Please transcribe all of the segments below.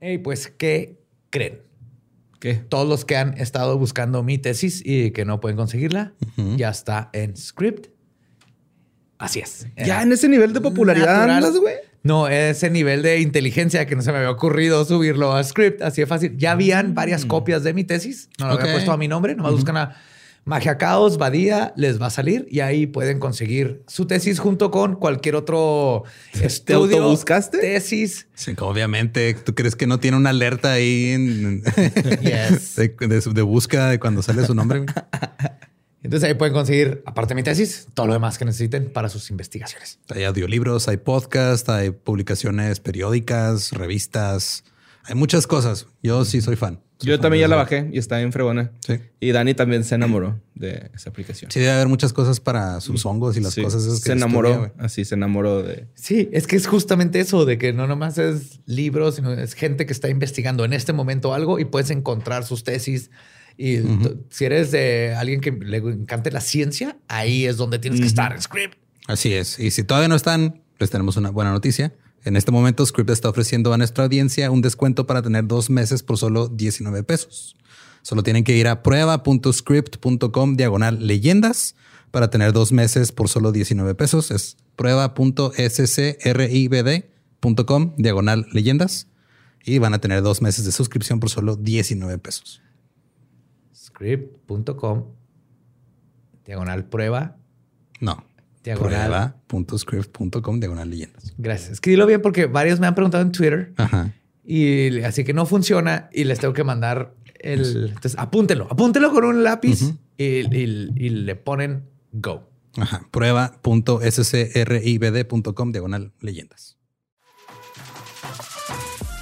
Y pues, ¿qué creen? ¿Qué? Todos los que han estado buscando mi tesis y que no pueden conseguirla, ya está en Script. Así es. Ya en ese nivel de popularidad andas, güey. No, ese nivel de inteligencia que no se me había ocurrido subirlo a Script, así de fácil. Ya habían varias copias de mi tesis, no lo Ok. había puesto a mi nombre, nomás buscan a Magia Caos, Badía, les va a salir y ahí pueden conseguir su tesis junto con cualquier otro estudio. autobuscaste? Tesis. Sí, obviamente. ¿Tú crees que no tiene una alerta ahí en- Yes. de, de- de búsqueda de cuando sale su nombre? Entonces ahí pueden conseguir, aparte de mi tesis, todo lo demás que necesiten para sus investigaciones. Hay audiolibros, hay podcast, hay publicaciones periódicas, revistas. Hay muchas cosas. Yo sí soy fan. Yo también ya la bajé y está bien fregona. Sí. Y Dani también se enamoró de esa aplicación. Sí, debe haber muchas cosas para sus hongos y las Sí. cosas esas que se enamoró. estudia, así se enamoró de. Sí, es que es justamente eso, de que no nomás es libros, sino es gente que está investigando en este momento algo y puedes encontrar sus tesis. Y si eres de alguien que le encante la ciencia, ahí es donde tienes que estar en Script. Así es. Y si todavía no están, les tenemos una buena noticia. En este momento, Script está ofreciendo a nuestra audiencia un descuento para tener dos meses por solo 19 pesos. Solo tienen que ir a prueba.script.com diagonal leyendas para tener dos meses por solo 19 pesos. Es prueba.scribd.com diagonal leyendas y van a tener dos meses de suscripción por solo 19 pesos. Script.com, diagonal prueba, No. Diagonal. Prueba.script.com diagonal leyendas. Gracias. Escríbelo bien porque varios me han preguntado en Twitter Ajá. y así que no funciona y les tengo que mandar el. Entonces apúntelo, apúntelo con un lápiz y, y- y le ponen go. Ajá. Prueba.scribd.com diagonal leyendas.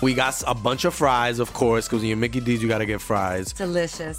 We got a bunch of fries, of course, because when you're Mickey D's, you got to get fries. Delicious.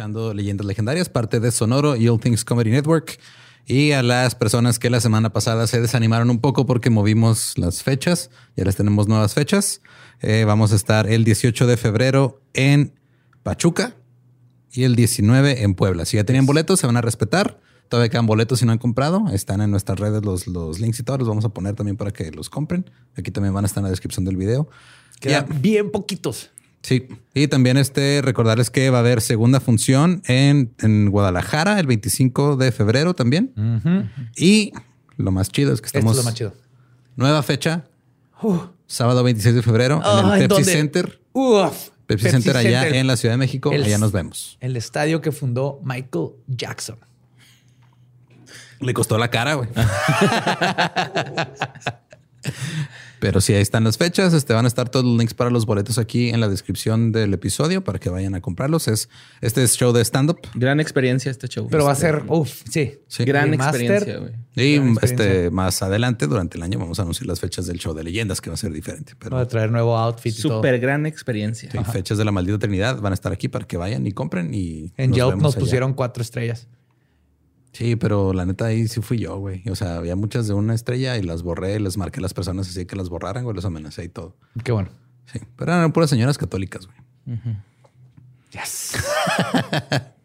Escuchando Leyendas Legendarias, parte de Sonoro y All Things Comedy Network. Y a las personas que la semana pasada se desanimaron un poco porque movimos las fechas, ya les tenemos nuevas fechas. Eh, vamos a estar el 18 de febrero en Pachuca y el 19 en Puebla. Si ya tenían boletos, se van a respetar. Todavía quedan boletos si no han comprado. Están en nuestras redes los, los links y todos los vamos a poner también para que los compren. Aquí también van a estar en la descripción del video. Quedan Ya. bien poquitos. Sí, y también este recordarles que va a haber segunda función en, en Guadalajara el 25 de febrero también. Y lo más chido es que Esto estamos es lo más chido. nueva fecha, sábado 26 de febrero en el ¿en Pepsi dónde? Center. Uf, Pepsi, Center allá en la Ciudad de México. El- allá nos vemos. El estadio que fundó Michael Jackson. Le costó la cara, güey. Pero sí, ahí están las fechas. Este van a estar todos los links para los boletos aquí en la descripción del episodio para que vayan a comprarlos. Es este es show de stand up. Gran experiencia este show. Pero va a Este, ser, uff, sí. Sí. Gran experiencia, güey. Y Gran experiencia. este más adelante durante el año vamos a anunciar las fechas del show de leyendas que va a ser diferente. Pero Va a traer nuevo outfit. Súper gran experiencia. sí, fechas de la maldita Trinidad van a estar aquí para que vayan y compren y En nos Yelp vemos nos allá. pusieron cuatro estrellas. Sí, pero la neta ahí sí fui yo, güey. O sea, había muchas de una estrella y las borré, les marqué a las personas así que las borraran, güey, los amenacé y todo. Qué bueno. Sí, pero eran puras señoras católicas, güey. Yes.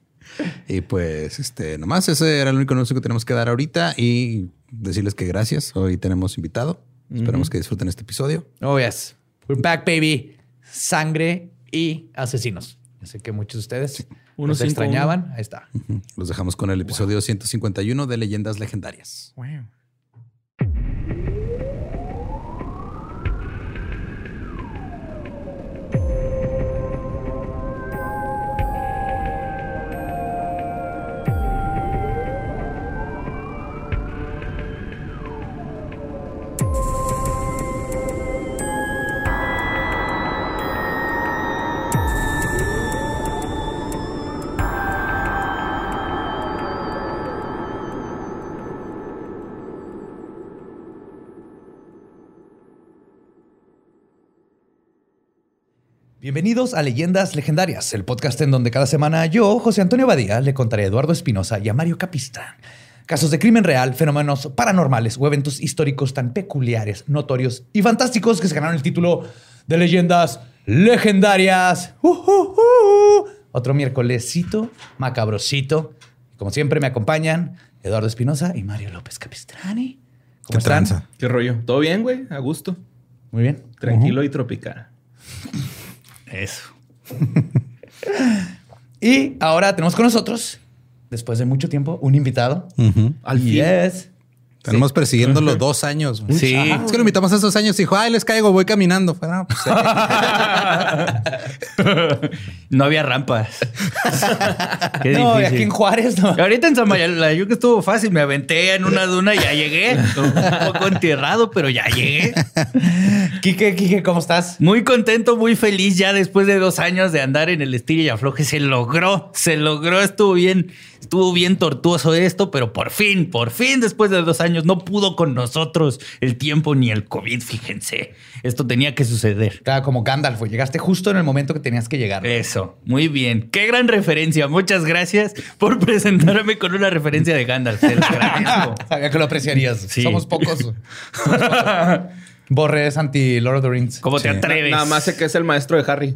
Y pues, este, nomás ese era el único anuncio que tenemos que dar ahorita y decirles que gracias. Hoy tenemos invitado. Esperamos que disfruten este episodio. Oh, yes. We're back, baby. Sangre y asesinos. Sé que muchos de ustedes nos cinco, extrañaban. Ahí está. Los dejamos con el episodio 151 de Leyendas Legendarias. Bienvenidos a Leyendas Legendarias, el podcast en donde cada semana yo, José Antonio Badía, le contaré a Eduardo Espinosa y a Mario Capistrán casos de crimen real, fenómenos paranormales o eventos históricos tan peculiares, notorios y fantásticos que se ganaron el título de Leyendas Legendarias. Uh, uh, uh. Otro miércolesito, macabrosito. Como siempre me acompañan Eduardo Espinosa y Mario López Capistrani. ¿Cómo ¿Qué están? tranza? ¿Qué rollo? ¿Todo bien, güey? A gusto. Muy bien. Tranquilo y tropical. Eso. y ahora tenemos con nosotros, después de mucho tiempo, un invitado. Al fin. Yes. Tenemos persiguiéndolo dos años. güey. Sí. Es que lo invitamos a esos años y dijo, ay, les caigo, voy caminando. Fue, "No, pues, eh". No había rampas. Qué No, y difícil. aquí en Juárez, no. Ahorita en Samalayuca estuvo fácil. Me aventé en una duna y ya llegué. Un poco enterrado, pero ya llegué. Quique, Quique, ¿cómo estás? Muy contento, muy feliz ya después de dos años de andar en el estilo y afloje. Se logró, se logró. Estuvo bien, estuvo bien tortuoso esto, pero por fin, por fin, después de dos años, no pudo con nosotros el tiempo ni el COVID. Fíjense, esto tenía que suceder. Claro, como Gandalf, llegaste justo en el momento que tenías que llegar. Eso, muy bien. Qué gran referencia. Muchas gracias por presentarme con una referencia de Gandalf. Te lo agradezco. Sabía que lo apreciarías. Sí. Somos pocos. Somos pocos. Borre es anti Lord of the Rings. ¿Cómo te atreves? Nada más sé que es el maestro de Harry.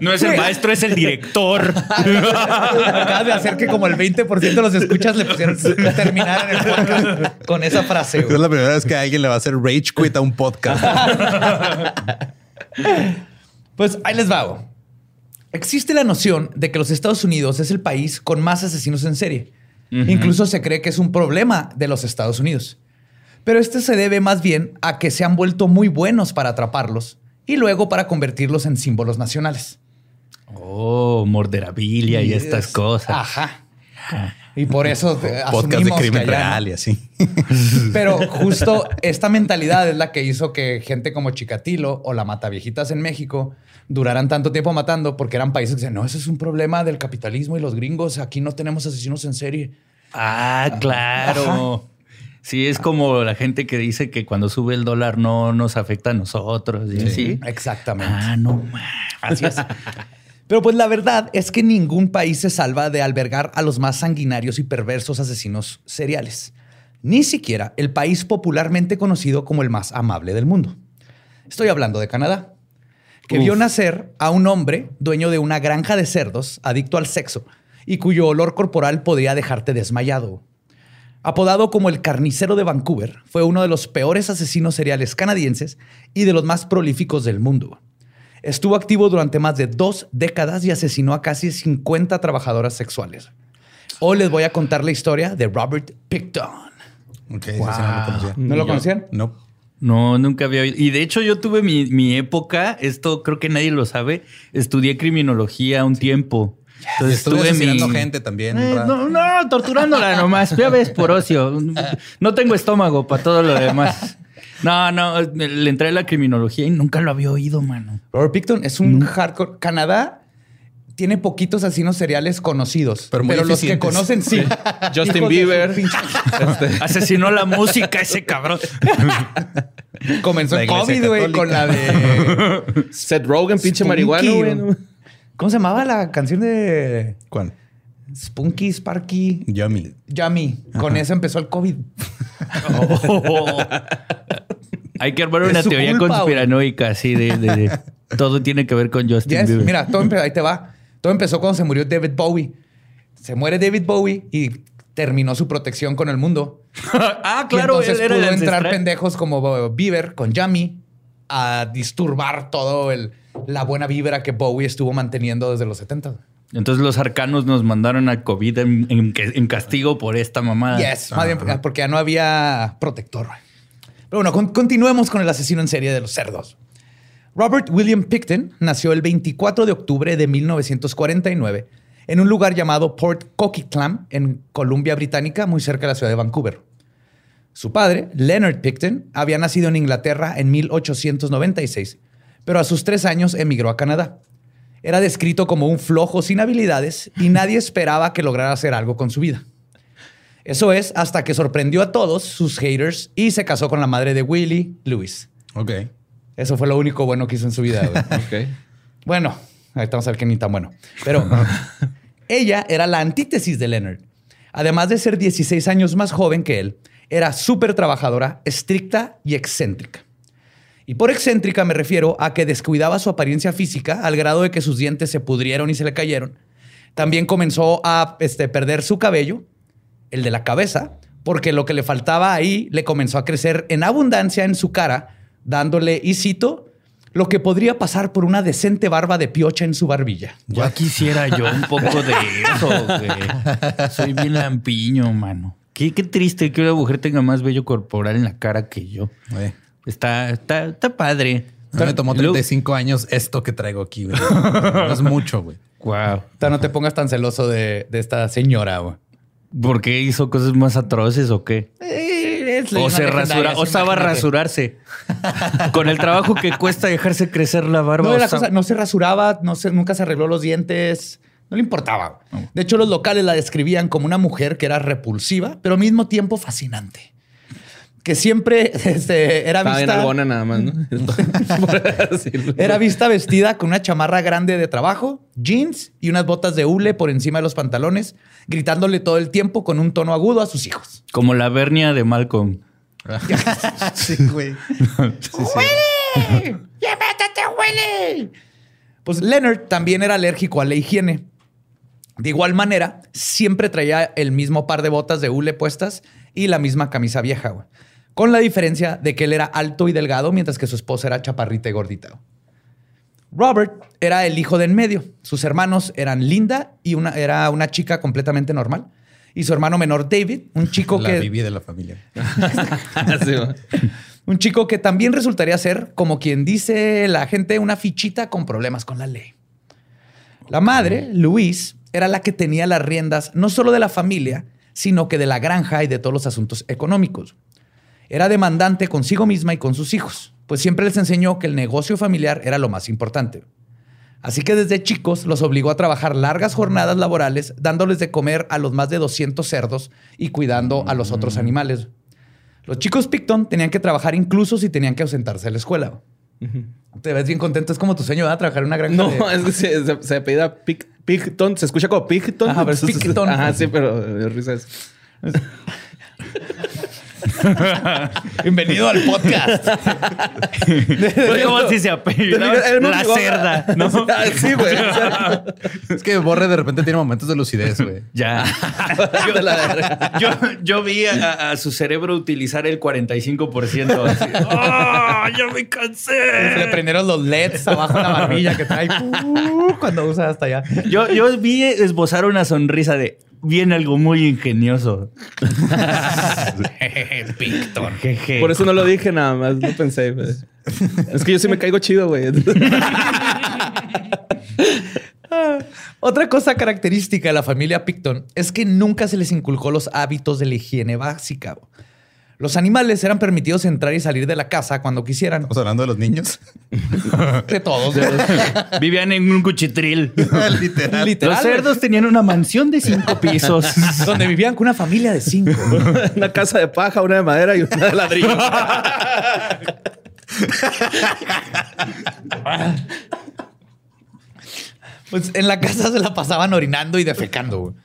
No es el maestro, es el director. Acabas de hacer que como el 20% de los escuchas le pusieron terminar en el podcast con esa frase. Es la primera vez que alguien le va a hacer rage quit a un podcast. Pues ahí les va. güey. Existe la noción de que los Estados Unidos es el país con más asesinos en serie. Incluso se cree que es un problema de los Estados Unidos. Pero este se debe más bien a que se han vuelto muy buenos para atraparlos y luego para convertirlos en símbolos nacionales. Oh, morderabilia y estas Yes. cosas. Ajá. Y por eso podcast de crimen real y así. Pero justo esta mentalidad es la que hizo que gente como Chikatilo o la Mataviejitas en México duraran tanto tiempo matando porque eran países que decían, no, eso es un problema del capitalismo y los gringos, aquí no tenemos asesinos en serie. Ah, claro. Sí, es como la gente que dice que cuando sube el dólar no nos afecta a nosotros. ¿sí? ¿Sí? Exactamente. Ah, no. Así es. Pero pues la verdad es que ningún país se salva de albergar a los más sanguinarios y perversos asesinos seriales. Ni siquiera el país popularmente conocido como el más amable del mundo. Estoy hablando de Canadá, que vio nacer a un hombre dueño de una granja de cerdos, adicto al sexo, y cuyo olor corporal podría dejarte desmayado. Apodado como el carnicero de Vancouver, fue uno de los peores asesinos seriales canadienses y de los más prolíficos del mundo. Estuvo activo durante más de dos décadas y asesinó a casi 50 trabajadoras sexuales. Hoy les voy a contar la historia de Robert Picton. Sí no lo conocía. ¿No lo conocían? No. No, nunca había oído. Y de hecho yo tuve mi, mi época, esto creo que nadie lo sabe, estudié criminología un tiempo. Estuve asesinando gente también. Eh, no, no, torturándola nomás. Ya ves, por ocio. No tengo estómago para todo lo demás. No, no, le entré a la criminología y nunca lo había oído, mano. Robert Picton es un hardcore. Canadá tiene poquitos asesinos seriales conocidos, Pero los que conocen sí. Justin Bieber. pinche- Asesinó la música ese cabrón. Comenzó COVID, güey, con la de. Seth Rogen, pinche Spunky, marihuano, güey. ¿Cómo se llamaba la canción de ¿Cuál? Spunky, Sparky? Yummy. Yummy. Con eso empezó el COVID. Hay que armar una teoría culpa, conspiranoica así de, de- de- todo tiene que ver con Justin Yes, Bieber. Mira, todo ahí te va. Todo empezó cuando se murió David Bowie. Se muere David Bowie y terminó su protección con el mundo. ah, Y claro, entonces él era pudo el entrar ancestral. pendejos como Bieber con Yummy a disturbar todo el, la buena vibra que Bowie estuvo manteniendo desde los 70. Entonces los arcanos nos mandaron a COVID en, en- en castigo por esta mamada. Yes, más bien porque ya no había protector. Pero bueno, con- continuemos con el asesino en serie de los cerdos. Robert William Picton nació el 24 de octubre de 1949 en un lugar llamado Port Coquitlam, en Columbia Británica, muy cerca de la ciudad de Vancouver. Su padre, Leonard Picton, había nacido en Inglaterra en 1896, pero a sus tres años emigró a Canadá. Era descrito como un flojo sin habilidades y nadie esperaba que lograra hacer algo con su vida. Eso es hasta que sorprendió a todos sus haters y se casó con la madre de Willie, Lewis. Ok. Eso fue lo único bueno que hizo en su vida. Ok. Bueno, ahorita vamos a ver que ni tan bueno. Pero ella era la antítesis de Leonard. Además de ser 16 años más joven que él, era súper trabajadora, estricta y excéntrica. Y por excéntrica me refiero a que descuidaba su apariencia física al grado de que sus dientes se pudrieron y se le cayeron. También comenzó a este, perder su cabello, el de la cabeza, porque lo que le faltaba ahí le comenzó a crecer en abundancia en su cara, dándole, y cito, lo que podría pasar por una decente barba de piocha en su barbilla. Ya quisiera yo un poco de eso, güey. Soy bien lampiño, mano. Qué, qué triste que una mujer tenga más vello corporal en la cara que yo. Güey. Está, está, está padre. Mí me tomó Y luego- 35 años esto que traigo aquí, güey. No es mucho, güey. Wow. Ta, No te pongas tan celoso de, de esta señora. güey. ¿Por qué hizo cosas más atroces o qué? Eh, es O se rasura, o sí, estaba a imagínate. rasurarse. Con el trabajo que cuesta dejarse crecer la barba. No, o la sea- cosa, no se rasuraba, no se, nunca se arregló los dientes. No le importaba. De hecho, los locales la describían como una mujer que era repulsiva, pero al mismo tiempo fascinante. Que siempre este, era Estaba vista, nada más, ¿no? Era vista vestida con una chamarra grande de trabajo, jeans y unas botas de hule por encima de los pantalones, gritándole todo el tiempo con un tono agudo a sus hijos. Como la Bernia de Malcolm. Sí, güey. ¡Huele! ¡Ya métete, huele! Pues Leonard también era alérgico a la higiene. De igual manera, siempre traía el mismo par de botas de hule puestas y la misma camisa vieja, güey. Con la diferencia de que él era alto y delgado, mientras que su esposa era chaparrita y gordita. Robert era el hijo de en medio. Sus hermanos eran Linda y una, era una chica completamente normal. Y su hermano menor David, un chico La que de la familia. Un chico que también resultaría ser, como quien dice la gente, una fichita con problemas con la ley. La madre, Louise, era la que tenía las riendas no solo de la familia, sino que de la granja y de todos los asuntos económicos. Era demandante consigo misma y con sus hijos, pues siempre les enseñó que el negocio familiar era lo más importante. Así que desde chicos los obligó a trabajar largas jornadas laborales, dándoles de comer a los más de 200 cerdos y cuidando a los otros animales. Los chicos Picton tenían que trabajar incluso si tenían que ausentarse de la escuela. Te ves bien contento. Es como tu sueño, ¿verdad? Trabajar en una granja. No, de- es que se, se, se apellida Pic- Picton. Se escucha como Picton. Ajá, pero es Picton. Ajá, sí, pero risa es. Bienvenido al podcast. Fue como si se me la cerda, ¿no? Ah, sí, güey. o sea, Es que Borre de repente tiene momentos de lucidez, güey. Ya. Yo, yo vi a, a su cerebro utilizar el 45%. Así. ¡Ah, ya me Se le cansé! prendieron los LEDs abajo de la barbilla que trae uh, cuando usa hasta allá. Yo, yo vi esbozar una sonrisa de viene algo muy ingenioso. Picton. Jeje. Por eso no lo dije nada más. No pensé, güey. Es que yo sí me caigo chido, güey. Otra cosa característica de la familia Picton es que nunca se les inculcó los hábitos de la higiene básica. Los animales eran permitidos entrar y salir de la casa cuando quisieran. Estamos hablando de los niños. De todos. Vivían en un cuchitril. Literal. Literal. Los cerdos tenían una mansión de cinco pisos. Donde vivían con una familia de cinco. una casa de paja, una de madera y una de ladrillo. Pues en la casa se la pasaban orinando y defecando.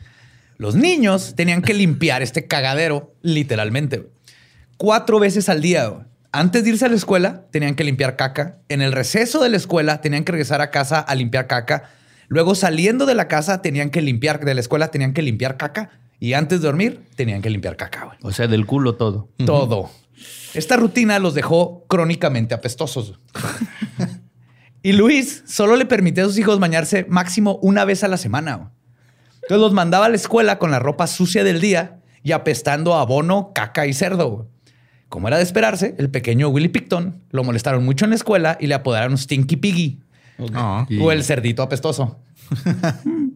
Los niños tenían que limpiar este cagadero, literalmente. Cuatro veces al día. güey. Antes de irse a la escuela, tenían que limpiar caca. En el receso de la escuela, tenían que regresar a casa a limpiar caca. Luego, saliendo de la casa, tenían que limpiar, de la escuela, tenían que limpiar caca. Y antes de dormir, tenían que limpiar caca. güey. O sea, del culo todo. Todo. Esta rutina los dejó crónicamente apestosos. y Luis solo le permitía a sus hijos bañarse máximo una vez a la semana. Entonces los mandaba a la escuela con la ropa sucia del día y apestando a abono, caca y cerdo. Como era de esperarse, el pequeño Willy Picton lo molestaron mucho en la escuela y le apodaron Stinky Piggy No. o el cerdito apestoso.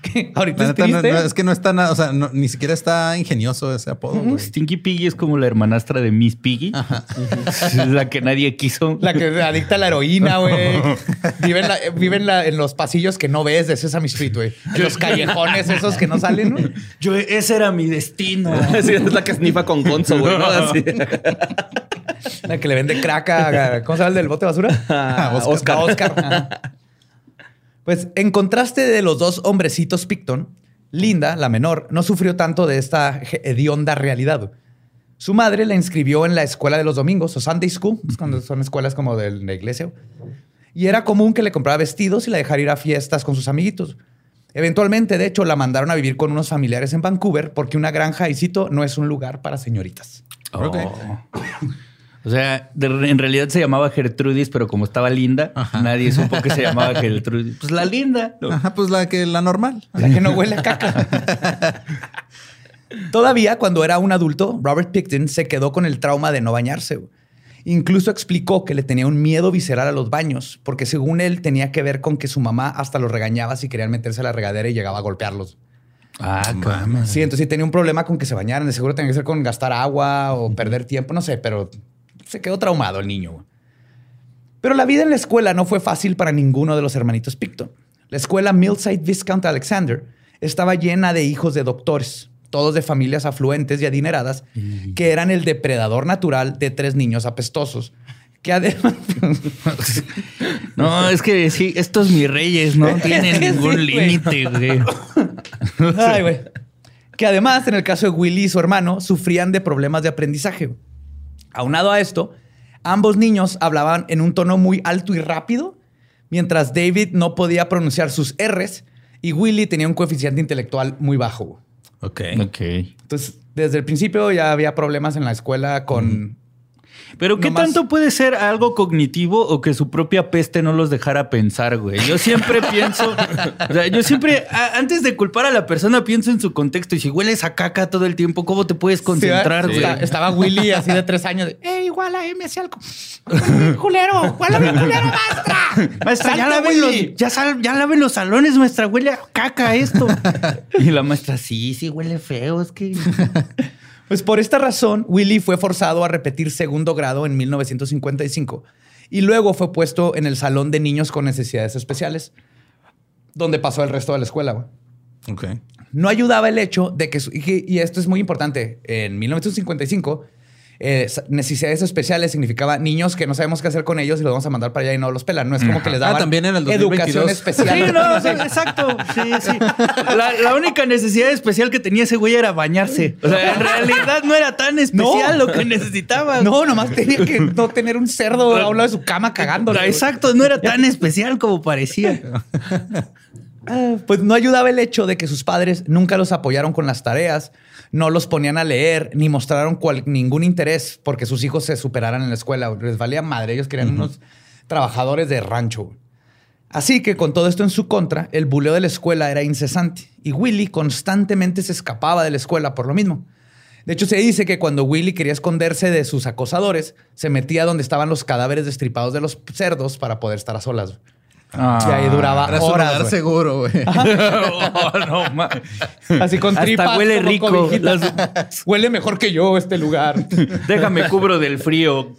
¿Qué? Ahorita La es neta, no- triste. no, es que no está nada, o sea, no- ni siquiera está ingenioso ese apodo. güey. Stinky Piggy es como la hermanastra de Miss Piggy. Es la que nadie quiso. La que se adicta a la heroína, güey. Vive, en, la- vive en, la- en los pasillos que no ves de Sesame Street, güey. En los callejones esos que no salen. Yo, ese era mi destino. Sí, es la que snifa con Gonzo, güey. La que le vende crack a... ¿Cómo se llama el del bote de basura? Ah, Oscar. A Oscar. Pues en contraste de los dos hombrecitos Picton, Linda, la menor, no sufrió tanto de esta hedionda realidad. Su madre la inscribió en la escuela de los domingos o Sunday School, pues, cuando son escuelas como de la iglesia. Y era común que le comprara vestidos y la dejara ir a fiestas con sus amiguitos. Eventualmente, de hecho, la mandaron a vivir con unos familiares en Vancouver porque una granja, y cito, no es un lugar para señoritas. Oh. O sea, de- en realidad se llamaba Gertrudis, pero como estaba linda, nadie supo que se llamaba Gertrudis. Pues la linda. ¿no? Ajá, pues la que la normal. La que no huele a caca. Todavía cuando era un adulto, Robert Picton se quedó con el trauma de no bañarse. Incluso explicó que le tenía un miedo visceral a los baños, porque según él tenía que ver con que su mamá hasta los regañaba si querían meterse a la regadera y llegaba a golpearlos. Ah, cámara. Sí, entonces sí tenía un problema con que se bañaran. De seguro tenía que ser con gastar agua o perder tiempo, no sé, pero se quedó traumado el niño. Pero la vida en la escuela no fue fácil para ninguno de los hermanitos Picton. La escuela Millside Viscount Alexander estaba llena de hijos de doctores, todos de familias afluentes y adineradas, que eran el depredador natural de tres niños apestosos. Que además. No, es que sí, estos mis reyes no tienen ningún sí, límite, güey. Ay, güey. Que además, en el caso de Willy y su hermano, sufrían de problemas de aprendizaje. Aunado a esto, ambos niños hablaban en un tono muy alto y rápido, mientras David no podía pronunciar sus R's y Willy tenía un coeficiente intelectual muy bajo. Ok. Ok. Entonces, desde el principio ya había problemas en la escuela con... Pero ¿qué Nomás- tanto puede ser algo cognitivo o que su propia peste no los dejara pensar, güey? Yo siempre pienso, o sea, yo siempre, a- antes de culpar a la persona, pienso en su contexto. Y si hueles a caca todo el tiempo, ¿cómo te puedes concentrar, Sí, güey? está- estaba Willy así de tres años. de, ¡Eh, igual a M hacia algo! ¡Culero! ¡Huele bien culero, maestra! Maestra, ya ¡Salte, laven, los, ya, sal- ya laven los salones, maestra. Huele a caca esto. y la maestra, sí, sí, huele feo. Es que. Pues por esta razón, Willy fue forzado a repetir segundo grado en 1955 y luego fue puesto en el salón de niños con necesidades especiales, donde pasó el resto de la escuela. güey. Ok. No ayudaba el hecho de que, su- y esto es muy importante, en 1955, eh, necesidades especiales significaba niños que no sabemos qué hacer con ellos y los vamos a mandar para allá y no los pelan. No es como que les Ah, daban también en el educación 2022. especial. Sí, no, sí, exacto. Sí, sí. La, la única necesidad especial que tenía ese güey era bañarse. O sea, en realidad no era tan especial No. lo que necesitaba. No, nomás tenía que no tener un cerdo a un lado de su cama cagando. Exacto, no era tan especial como parecía. Ah, Pues no ayudaba el hecho de que sus padres nunca los apoyaron con las tareas, no los ponían a leer, ni mostraron cual- ningún interés porque sus hijos se superaran en la escuela. Les valía madre, ellos querían unos trabajadores de rancho. Así que con todo esto en su contra, el buleo de la escuela era incesante y Willy constantemente se escapaba de la escuela por lo mismo. De hecho, se dice que cuando Willy quería esconderse de sus acosadores, se metía donde estaban los cadáveres destripados de los cerdos para poder estar a solas. Y ahí duraba Era su horas. lugar seguro, güey. Oh, no, Así con Hasta tripas. huele rico. cobijitas. Huele mejor que yo este lugar. Déjame cubro del frío.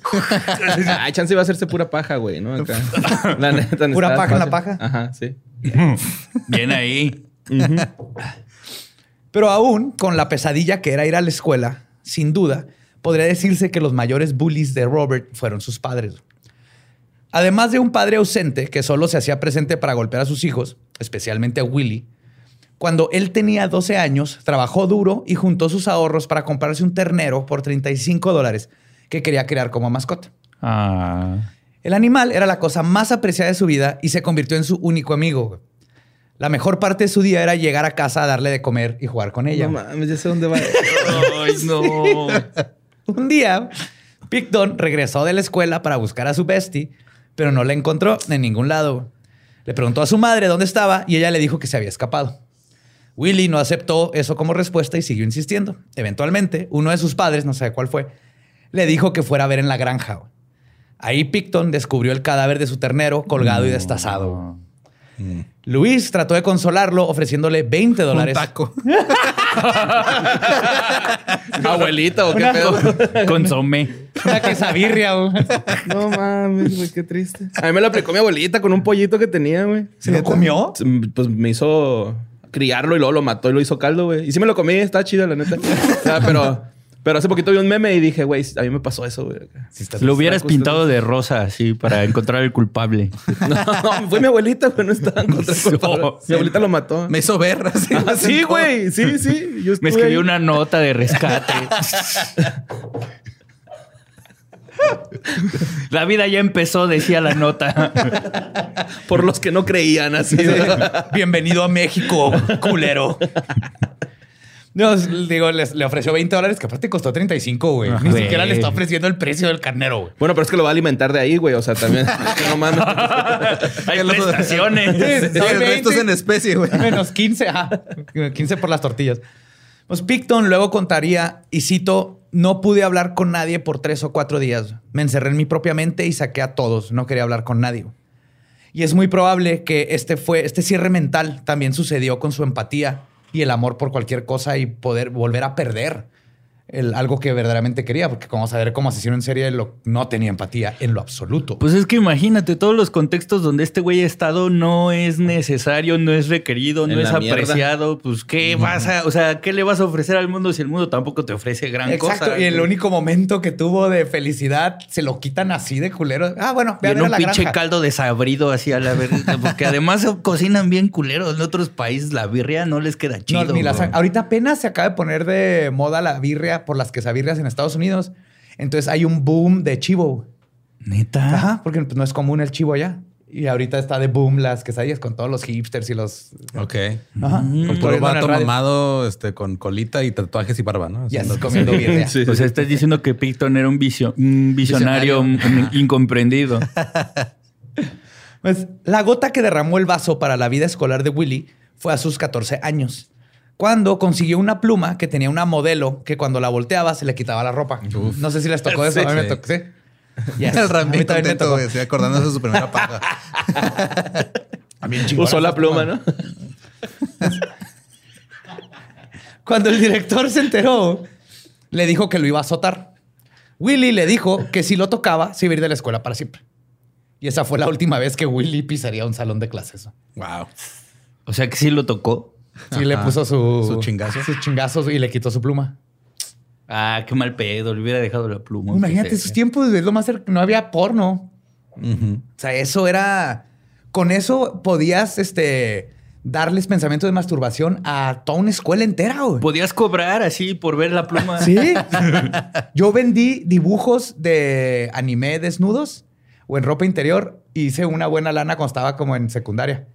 Ay, chance iba a hacerse pura paja, güey, ¿no? Acá. La neta. ¿Pura paja en la paja? Ajá, sí. Bien ahí. Pero aún con la pesadilla que era ir a la escuela, sin duda, podría decirse que los mayores bullies de Robert fueron sus padres. Además de un padre ausente que solo se hacía presente para golpear a sus hijos, especialmente a Willy, cuando él tenía 12 años, trabajó duro y juntó sus ahorros para comprarse un ternero por 35 dólares que quería crear como mascota. Ah. El animal era la cosa más apreciada de su vida y se convirtió en su único amigo. La mejor parte de su día era llegar a casa a darle de comer y jugar con ella. No mames, ya sé dónde va. Ay, no. Un día, Picton regresó de la escuela para buscar a su bestie, pero no la encontró en ningún lado. Le preguntó a su madre dónde estaba y ella le dijo que se había escapado. Willy no aceptó eso como respuesta y siguió insistiendo. Eventualmente, uno de sus padres, no sé cuál fue, le dijo que fuera a ver en la granja. Ahí Picton descubrió el cadáver de su ternero colgado y destazado. Luis trató de consolarlo ofreciéndole 20 Un dólares. taco. Abuelita o qué Una- pedo. Consomé. Una quesabirria. güey. No mames, güey, qué triste. A mí me lo aplicó mi abuelita con un pollito que tenía, güey. ¿Se lo comió? Pues me hizo criarlo y luego lo mató y lo hizo caldo, güey. Y sí me lo comí, está chido, la neta. O sea, pero Pero hace poquito vi un meme y dije, güey, a mí me pasó eso, güey. Lo hubieras pintado de rosa así para encontrar el culpable. No, fue mi abuelita, güey, no estaba en contra del culpable. No, Mi abuelita lo mató. Me hizo ver. Así, Ah, sí, güey, sí, sí. Yo Me escribió ahí. una nota de rescate. La vida ya empezó, decía la nota. Por los que no creían así. Bienvenido a México, culero. No, digo, les- le ofreció 20 dólares, que aparte costó 35, güey. Ni Güey. siquiera le está ofreciendo el precio del carnero, güey. Bueno, pero es que lo va a alimentar de ahí, güey. O sea, también. no mames. Hay prestaciones. Sí, el resto es en especie, güey. Menos 15, ajá. 15 por las tortillas. Pues Picton luego contaría, y cito, no pude hablar con nadie por tres o cuatro días. Me encerré en mi propia mente y saqué a todos. No quería hablar con nadie. Y es muy probable que este, fue, este cierre mental también sucedió con su empatía y el amor por cualquier cosa y poder volver a perder el, algo que verdaderamente quería. Porque como vamos a ver, como asesino en serie lo- no tenía empatía en lo absoluto. Pues es que imagínate, todos los contextos donde este güey ha estado no es necesario, no es requerido, no En es mierda. apreciado. Pues, ¿qué vas a, o sea, qué le vas a ofrecer al mundo si el mundo tampoco te ofrece gran Exacto. cosa? y el único momento que tuvo de felicidad se lo quitan así de culero. Ah, bueno, ve a en ver a un la pinche granja. caldo desabrido así a la verdad. Porque además cocinan bien culeros. En otros países la birria no les queda No, chido. ni la Ahorita apenas se acaba de poner de moda la birria por las quesabirrias en Estados Unidos. Entonces hay un boom de chivo. Neta. Ajá, porque pues, no es común el chivo allá. Y ahorita está de boom las quesadillas con todos los hipsters y los... Ok. Ajá. Poniendo puro en el vato mamado este, con colita y tatuajes y barba, ¿no? Ya estás comiendo birria. Sí. O sea, estás diciendo que Picton era un, visio- un visionario, Visionario. mm, incomprendido. Pues la gota que derramó el vaso para la vida escolar de Willy fue a sus 14 años, cuando consiguió una pluma que tenía una modelo que cuando la volteaba se le quitaba la ropa. No sé si les tocó eso. Sí, a mí me tocó, sí. Yes. El A Ram mí bien también me contento, tocó. güey. Estoy acordándose de su primera paga. Usó la pluma, ¿no? Cuando el director se enteró, le dijo que lo iba a azotar. Willy le dijo que si lo tocaba, se iba a ir de la escuela para siempre. Y esa fue la última vez que Willy pisaría un salón de clases. wow. O sea que sí lo tocó. Sí, le puso su, Su chingazo. Sus chingazos y le quitó su pluma. Ah, qué mal pedo. Le hubiera dejado la pluma. Imagínate esos tiempos, es lo más cerca- no había porno. O sea, eso era. Con eso podías este, darles pensamientos de masturbación a toda una escuela entera, güey. Podías cobrar así por ver la pluma. Sí. Yo vendí dibujos de anime desnudos o en ropa interior. Hice una buena lana cuando estaba como en secundaria.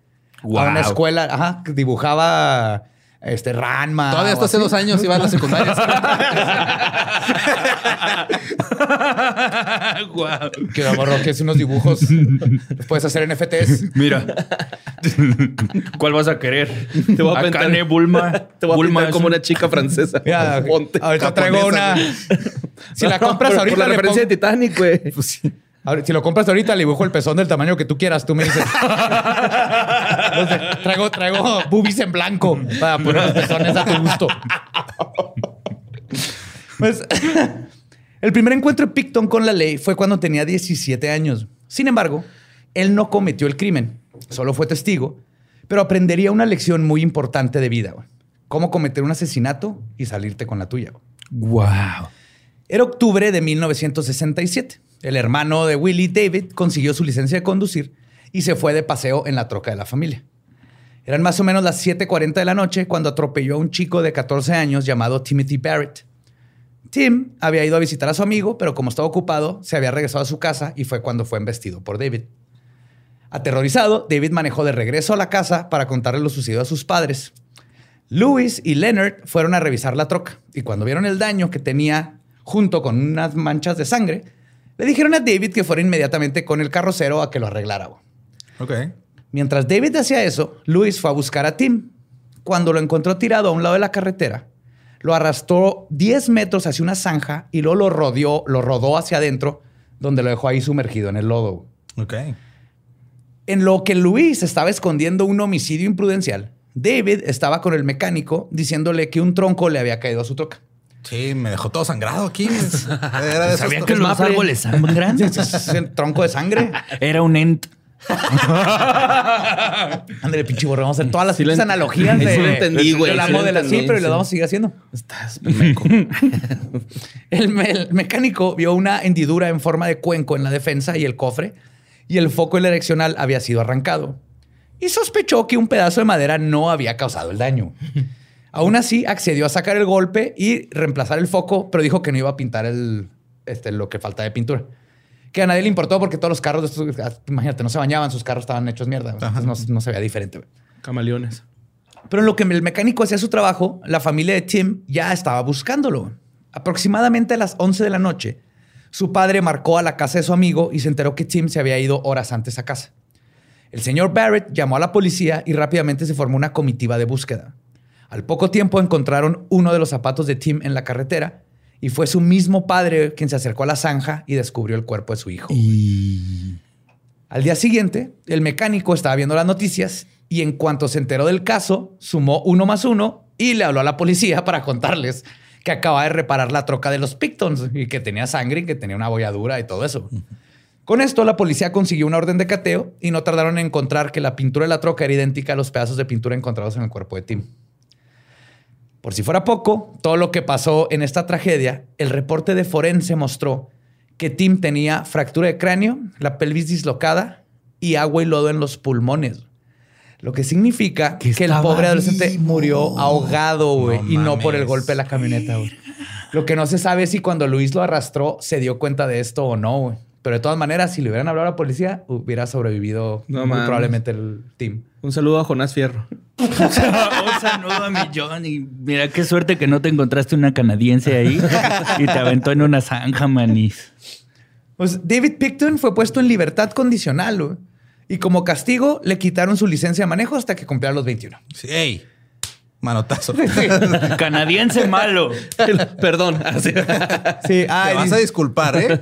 A una escuela, ajá, que dibujaba este Ranma. Todavía hasta hace así. dos años iba a la secundaria. Guau. Que morro, que es unos dibujos. Los puedes hacer NFTs. Mira. ¿Cuál vas a querer? Te voy a pintar- Akane Bulma. Te voy a Bulma pintar como un- una chica francesa. Mira, ahorita traigo una. Si la compras ahorita, Por la le referencia pongo- de Titanic, güey. Ahora, Si lo compras ahorita, le dibujo el pezón del tamaño que tú quieras. Tú me dices. Entonces, traigo, traigo boobies en blanco para poner los pezones a tu gusto. Pues, el primer encuentro de Picton con la ley fue cuando tenía 17 años. Sin embargo, él no cometió el crimen, solo fue testigo, pero aprendería una lección muy importante de vida. güey. Cómo cometer un asesinato y salirte con la tuya. güey. Wow. Era octubre de 1967. El hermano de Willie, David, consiguió su licencia de conducir y se fue de paseo en la troca de la familia. Eran más o menos las 7:40 de la noche cuando atropelló a un chico de 14 años llamado Timothy Barrett. Tim había ido a visitar a su amigo, pero como estaba ocupado, se había regresado a su casa y fue cuando fue embestido por David. Aterrorizado, David manejó de regreso a la casa para contarle lo sucedido a sus padres. Louis y Leonard fueron a revisar la troca y cuando vieron el daño que tenía junto con unas manchas de sangre, le dijeron a David que fuera inmediatamente con el carrocero a que lo arreglara. ok. Mientras David hacía eso, Louis fue a buscar a Tim. Cuando lo encontró tirado a un lado de la carretera, lo arrastró 10 metros hacia una zanja y luego lo rodeó, lo rodó hacia adentro, donde lo dejó ahí sumergido en el lodo. Ok. En lo que Luis estaba escondiendo un homicidio imprudencial, David estaba con el mecánico diciéndole que un tronco le había caído a su troca. Sí, me dejó todo sangrado aquí. Era de ¿Sabía que tro- los árboles sangran? Es un tronco de sangre. Era un ent. Ándale, pinche borre. Vamos a hacer todas las Sí analogías sí de, lo entendí, güey, de la sí entendí, pero sí. lo vamos a seguir haciendo. Estás. El, me- el mecánico vio una hendidura en forma de cuenco en la defensa y el cofre, y el foco direccional había sido arrancado. Y sospechó que un pedazo de madera no había causado el daño. Aún así, accedió a sacar el golpe y reemplazar el foco, pero dijo que no iba a pintar el, este, lo que falta de pintura. Que a nadie le importó porque todos los carros, de estos, imagínate, no se bañaban, sus carros estaban hechos mierda. Entonces no, no se veía diferente. Camaleones. Pero en lo que el mecánico hacía su trabajo, la familia de Tim ya estaba buscándolo. Aproximadamente a las 11 de la noche, su padre marcó a la casa de su amigo y se enteró que Tim se había ido horas antes a casa. El señor Barrett llamó a la policía y rápidamente se formó una comitiva de búsqueda. Al poco tiempo encontraron uno de los zapatos de Tim en la carretera y fue su mismo padre quien se acercó a la zanja y descubrió el cuerpo de su hijo. Al día siguiente, el mecánico estaba viendo las noticias y en cuanto se enteró del caso, sumó uno más uno y le habló a la policía para contarles que acababa de reparar la troca de los Pictons y que tenía sangre y que tenía una bolladura y todo eso. Con esto, la policía consiguió una orden de cateo y no tardaron en encontrar que la pintura de la troca era idéntica a los pedazos de pintura encontrados en el cuerpo de Tim. Por si fuera poco, todo lo que pasó en esta tragedia, el reporte de forense mostró que Tim tenía fractura de cráneo, la pelvis dislocada y agua y lodo en los pulmones. Lo que significa que, Que el pobre adolescente vivo. murió ahogado, güey, No y no por el golpe de la camioneta, güey. Lo que no se sabe es si cuando Luis lo arrastró se dio cuenta de esto o no, güey. Pero de todas maneras, si le hubieran hablado a la policía, hubiera sobrevivido No muy probablemente el team. Un saludo a Jonás Fierro. Un saludo a mi Johnny. Mira qué suerte que no te encontraste una canadiense ahí y te aventó en una zanja, manis. Pues David Picton fue puesto en libertad condicional, güey. Y como castigo, le quitaron su licencia de manejo hasta que cumpliera los 21. Sí, ey, manotazo. Canadiense malo. Perdón. Así. Sí, Te vas a disculpar, ¿eh?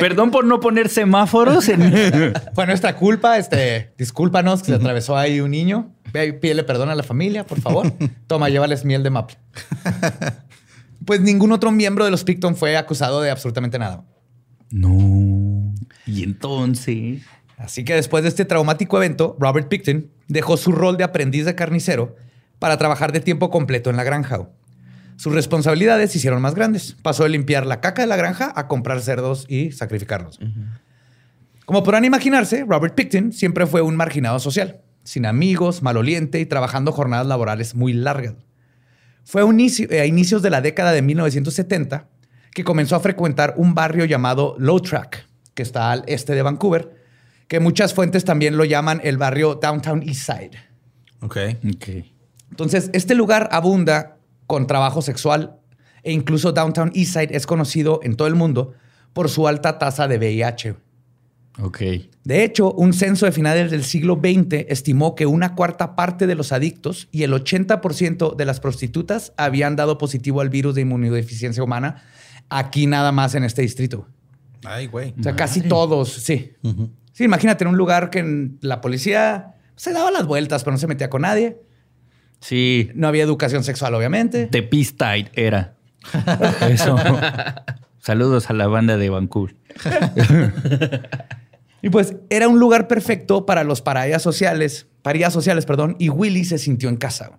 Perdón por no poner semáforos en... Fue nuestra culpa, este, discúlpanos que se atravesó ahí un niño. Pídele perdón a la familia, por favor. Toma, llévales miel de maple. Pues ningún otro miembro de los Picton fue acusado de absolutamente nada. No. Y entonces... Así que después de este traumático evento, Robert Picton dejó su rol de aprendiz de carnicero para trabajar de tiempo completo en la granja. Sus responsabilidades se hicieron más grandes. Pasó de limpiar la caca de la granja a comprar cerdos y sacrificarlos. Como podrán imaginarse, Robert Picton siempre fue un marginado social, sin amigos, maloliente y trabajando jornadas laborales muy largas. Fue a, inicio- eh, a inicios de la década de 1970 que comenzó a frecuentar un barrio llamado Low Track, que está al este de Vancouver, que muchas fuentes también lo llaman el barrio Downtown East Side. ok. Ok. Entonces, este lugar abunda con trabajo sexual e incluso Downtown East Side es conocido en todo el mundo por su alta tasa de VIH. Ok. De hecho, un censo de finales del siglo XX estimó que una cuarta parte de los adictos y el 80% de las prostitutas habían dado positivo al virus de inmunodeficiencia humana aquí nada más en este distrito. Ay, güey. O sea, casi todos, sí. Sí, imagínate en un lugar que en la policía se daba las vueltas, pero no se metía con nadie. Sí. No había educación sexual, obviamente. The Peace Tide era. Eso. Saludos a la banda de Vancouver. Y pues era un lugar perfecto para los parillas sociales, parillas sociales, perdón, y Willy se sintió en casa.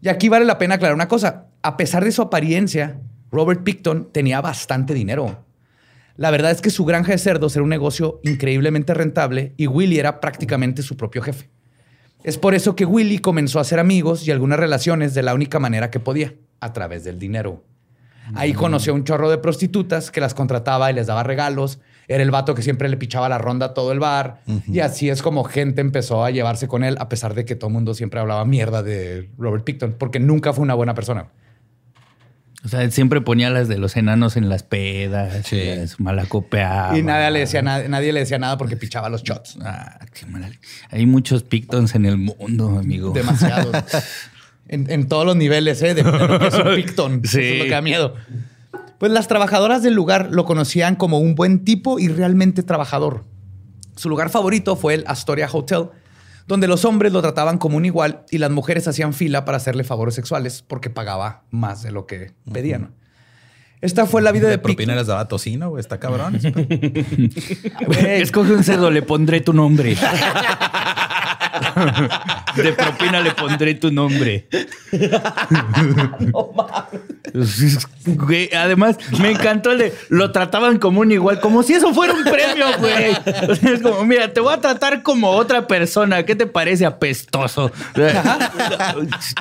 Y aquí vale la pena aclarar una cosa. A pesar de su apariencia, Robert Picton tenía bastante dinero. La verdad es que su granja de cerdos era un negocio increíblemente rentable y Willy era prácticamente su propio jefe. Es por eso que Willy comenzó a hacer amigos y algunas relaciones de la única manera que podía, a través del dinero. Ahí conoció a un chorro de prostitutas que las contrataba y les daba regalos. Era el vato que siempre le pichaba la ronda a todo el bar. Y así es como gente empezó a llevarse con él, a pesar de que todo el mundo siempre hablaba mierda de Robert Picton, porque nunca fue una buena persona. O sea, siempre ponía las de los enanos en las pedas. Sí. Su malacopeaba. y nadie le, decía nada, nadie le decía nada porque pichaba los shots. Ah, qué mal. Hay muchos Pictons en el mundo, amigo. Demasiado. en, en todos los niveles, ¿eh? De, de lo que es un Picton. Sí. Eso es lo que da miedo. Pues las trabajadoras del lugar lo conocían como un buen tipo y realmente trabajador. Su lugar favorito fue el Astoria Hotel, donde los hombres lo trataban como un igual y las mujeres hacían fila para hacerle favores sexuales porque pagaba más de lo que pedían. Esta fue la vida de, De propina les daba tocino, güey. Está cabrón. Escoge un cerdo, le pondré tu nombre. De propina le pondré tu nombre. Güey, además, me encantó el de lo trataban como un igual, como si eso fuera un premio, güey. O sea, es como, mira, te voy a tratar como otra persona. ¿Qué te parece apestoso?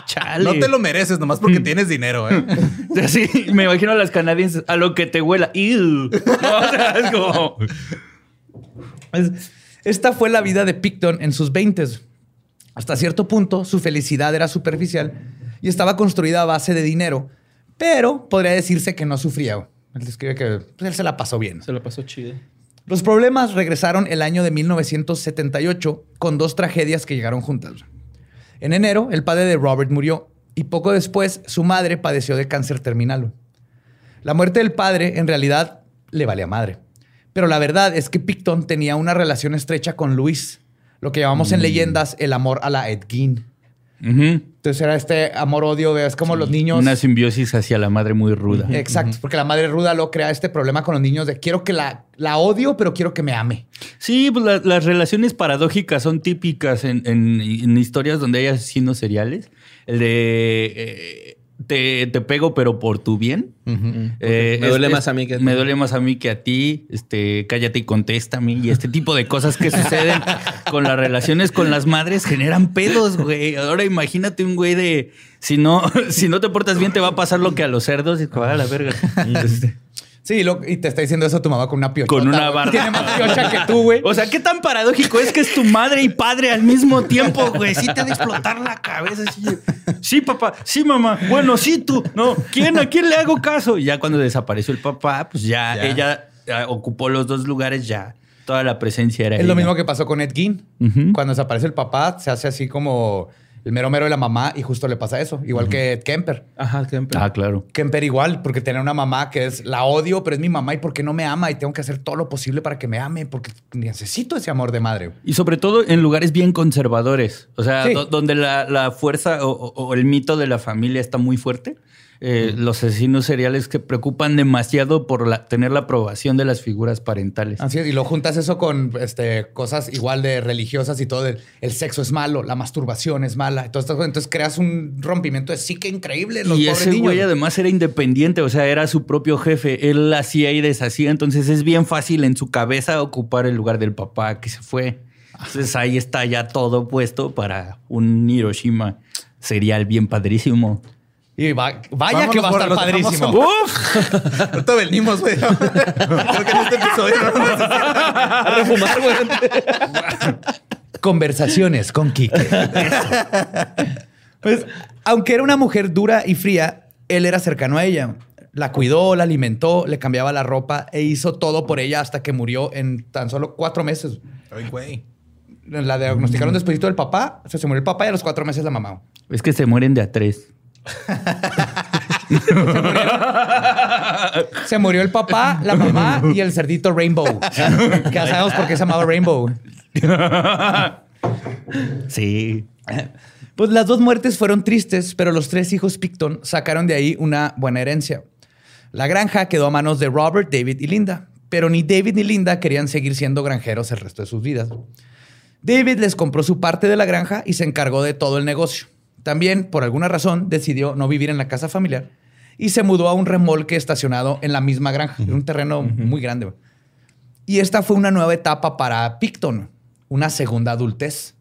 Chale. No te lo mereces nomás porque tienes dinero, ¿eh? Sí, me imagino a las canadienses, a lo que te huela. Ew. No, o sea, es como. Es- Esta fue la vida de Picton en sus 20 Hasta cierto punto, su felicidad era superficial y estaba construida a base de dinero, pero podría decirse que no sufría. Él describe que pues, él se la pasó bien. Se lo pasó chido. Los problemas regresaron el año de 1978 con dos tragedias que llegaron juntas. En enero, el padre de Robert murió y poco después su madre padeció de cáncer terminal. La muerte del padre en realidad le valía madre. Pero la verdad es que Picton tenía una relación estrecha con Luis, lo que llamamos en leyendas el amor a la Ed Gein. Entonces era este amor-odio, es como los niños... Una simbiosis hacia la madre muy ruda. Exacto, porque la madre ruda lo crea este problema con los niños de quiero que la, la odio, pero quiero que me ame. Sí, pues la- las relaciones paradójicas son típicas en, en- en historias donde hay asesinos seriales. El de eh, te, te pego, pero por tu bien. Eh, me duele más a mí que a ti. Me duele más a mí que a ti. Este, cállate y contéstame. Y este tipo de cosas que suceden con las relaciones con las madres generan pedos, güey. Ahora imagínate un güey de si no, si no te portas bien, te va a pasar lo que a los cerdos y te va a la verga. Este, Sí, lo- y te está diciendo eso tu mamá con una piocha. Con una barba. Tiene más piocha que tú, güey. O sea, qué tan paradójico es que es tu madre y padre al mismo tiempo, güey. Sí te ha de explotar la cabeza. Sí, sí, papá. Sí, mamá. Bueno, sí, tú. No. ¿Quién? ¿A quién le hago caso? Y ya cuando desapareció el papá, pues ya, Ya. ella ocupó los dos lugares, ya. Toda la presencia era Es lo mismo que pasó con Ed Gein. Cuando desaparece el papá, se hace así como el mero mero de la mamá y justo le pasa eso. Igual que Kemper. Ajá, siempre. Ah, claro. Kemper igual, porque tiene una mamá que es la odio, pero es mi mamá y porque no me ama y tengo que hacer todo lo posible para que me ame porque necesito ese amor de madre. Y sobre todo en lugares bien conservadores. O sea, Sí. donde la, la fuerza o, o- o el mito de la familia está muy fuerte. Eh, Los asesinos seriales que preocupan demasiado por la- tener la aprobación de las figuras parentales. Así es, y lo juntas eso con este, cosas igual de religiosas y todo. El, el sexo es malo, la masturbación es mala. cosas. Entonces creas un rompimiento de psique increíble. en Los Y pobres ese niños. güey además era independiente, o sea, era su propio jefe. Él hacía y deshacía, entonces es bien fácil en su cabeza ocupar el lugar del papá que se fue. Entonces ahí está ya todo puesto para un Hiroshima serial bien padrísimo. Y va- vaya que va a estar padrísimo. Uf. Ahorita venimos, güey. Creo que en este episodio no nos A refumar, güey. Conversaciones con Kike. pues, aunque era una mujer dura y fría, él era cercano a ella. La cuidó, la alimentó, le cambiaba la ropa e hizo todo por ella hasta que murió en tan solo cuatro meses. Ay, güey. La diagnosticaron después del papá, o sea, se murió el papá y a los cuatro meses la mamá. Es que se mueren de a tres. Se murió el papá, la mamá y el cerdito Rainbow. que ya sabemos por qué se llamaba Rainbow. Sí. Pues las dos muertes fueron tristes, pero los tres hijos Picton sacaron de ahí una buena herencia. La granja quedó a manos de Robert, David y Linda, pero ni David ni Linda querían seguir siendo granjeros el resto de sus vidas. David les compró su parte de la granja y se encargó de todo el negocio. También, por alguna razón, decidió no vivir en la casa familiar y se mudó a un remolque estacionado en la misma granja, en un terreno muy grande. Y esta fue una nueva etapa para Picton, una segunda adultez.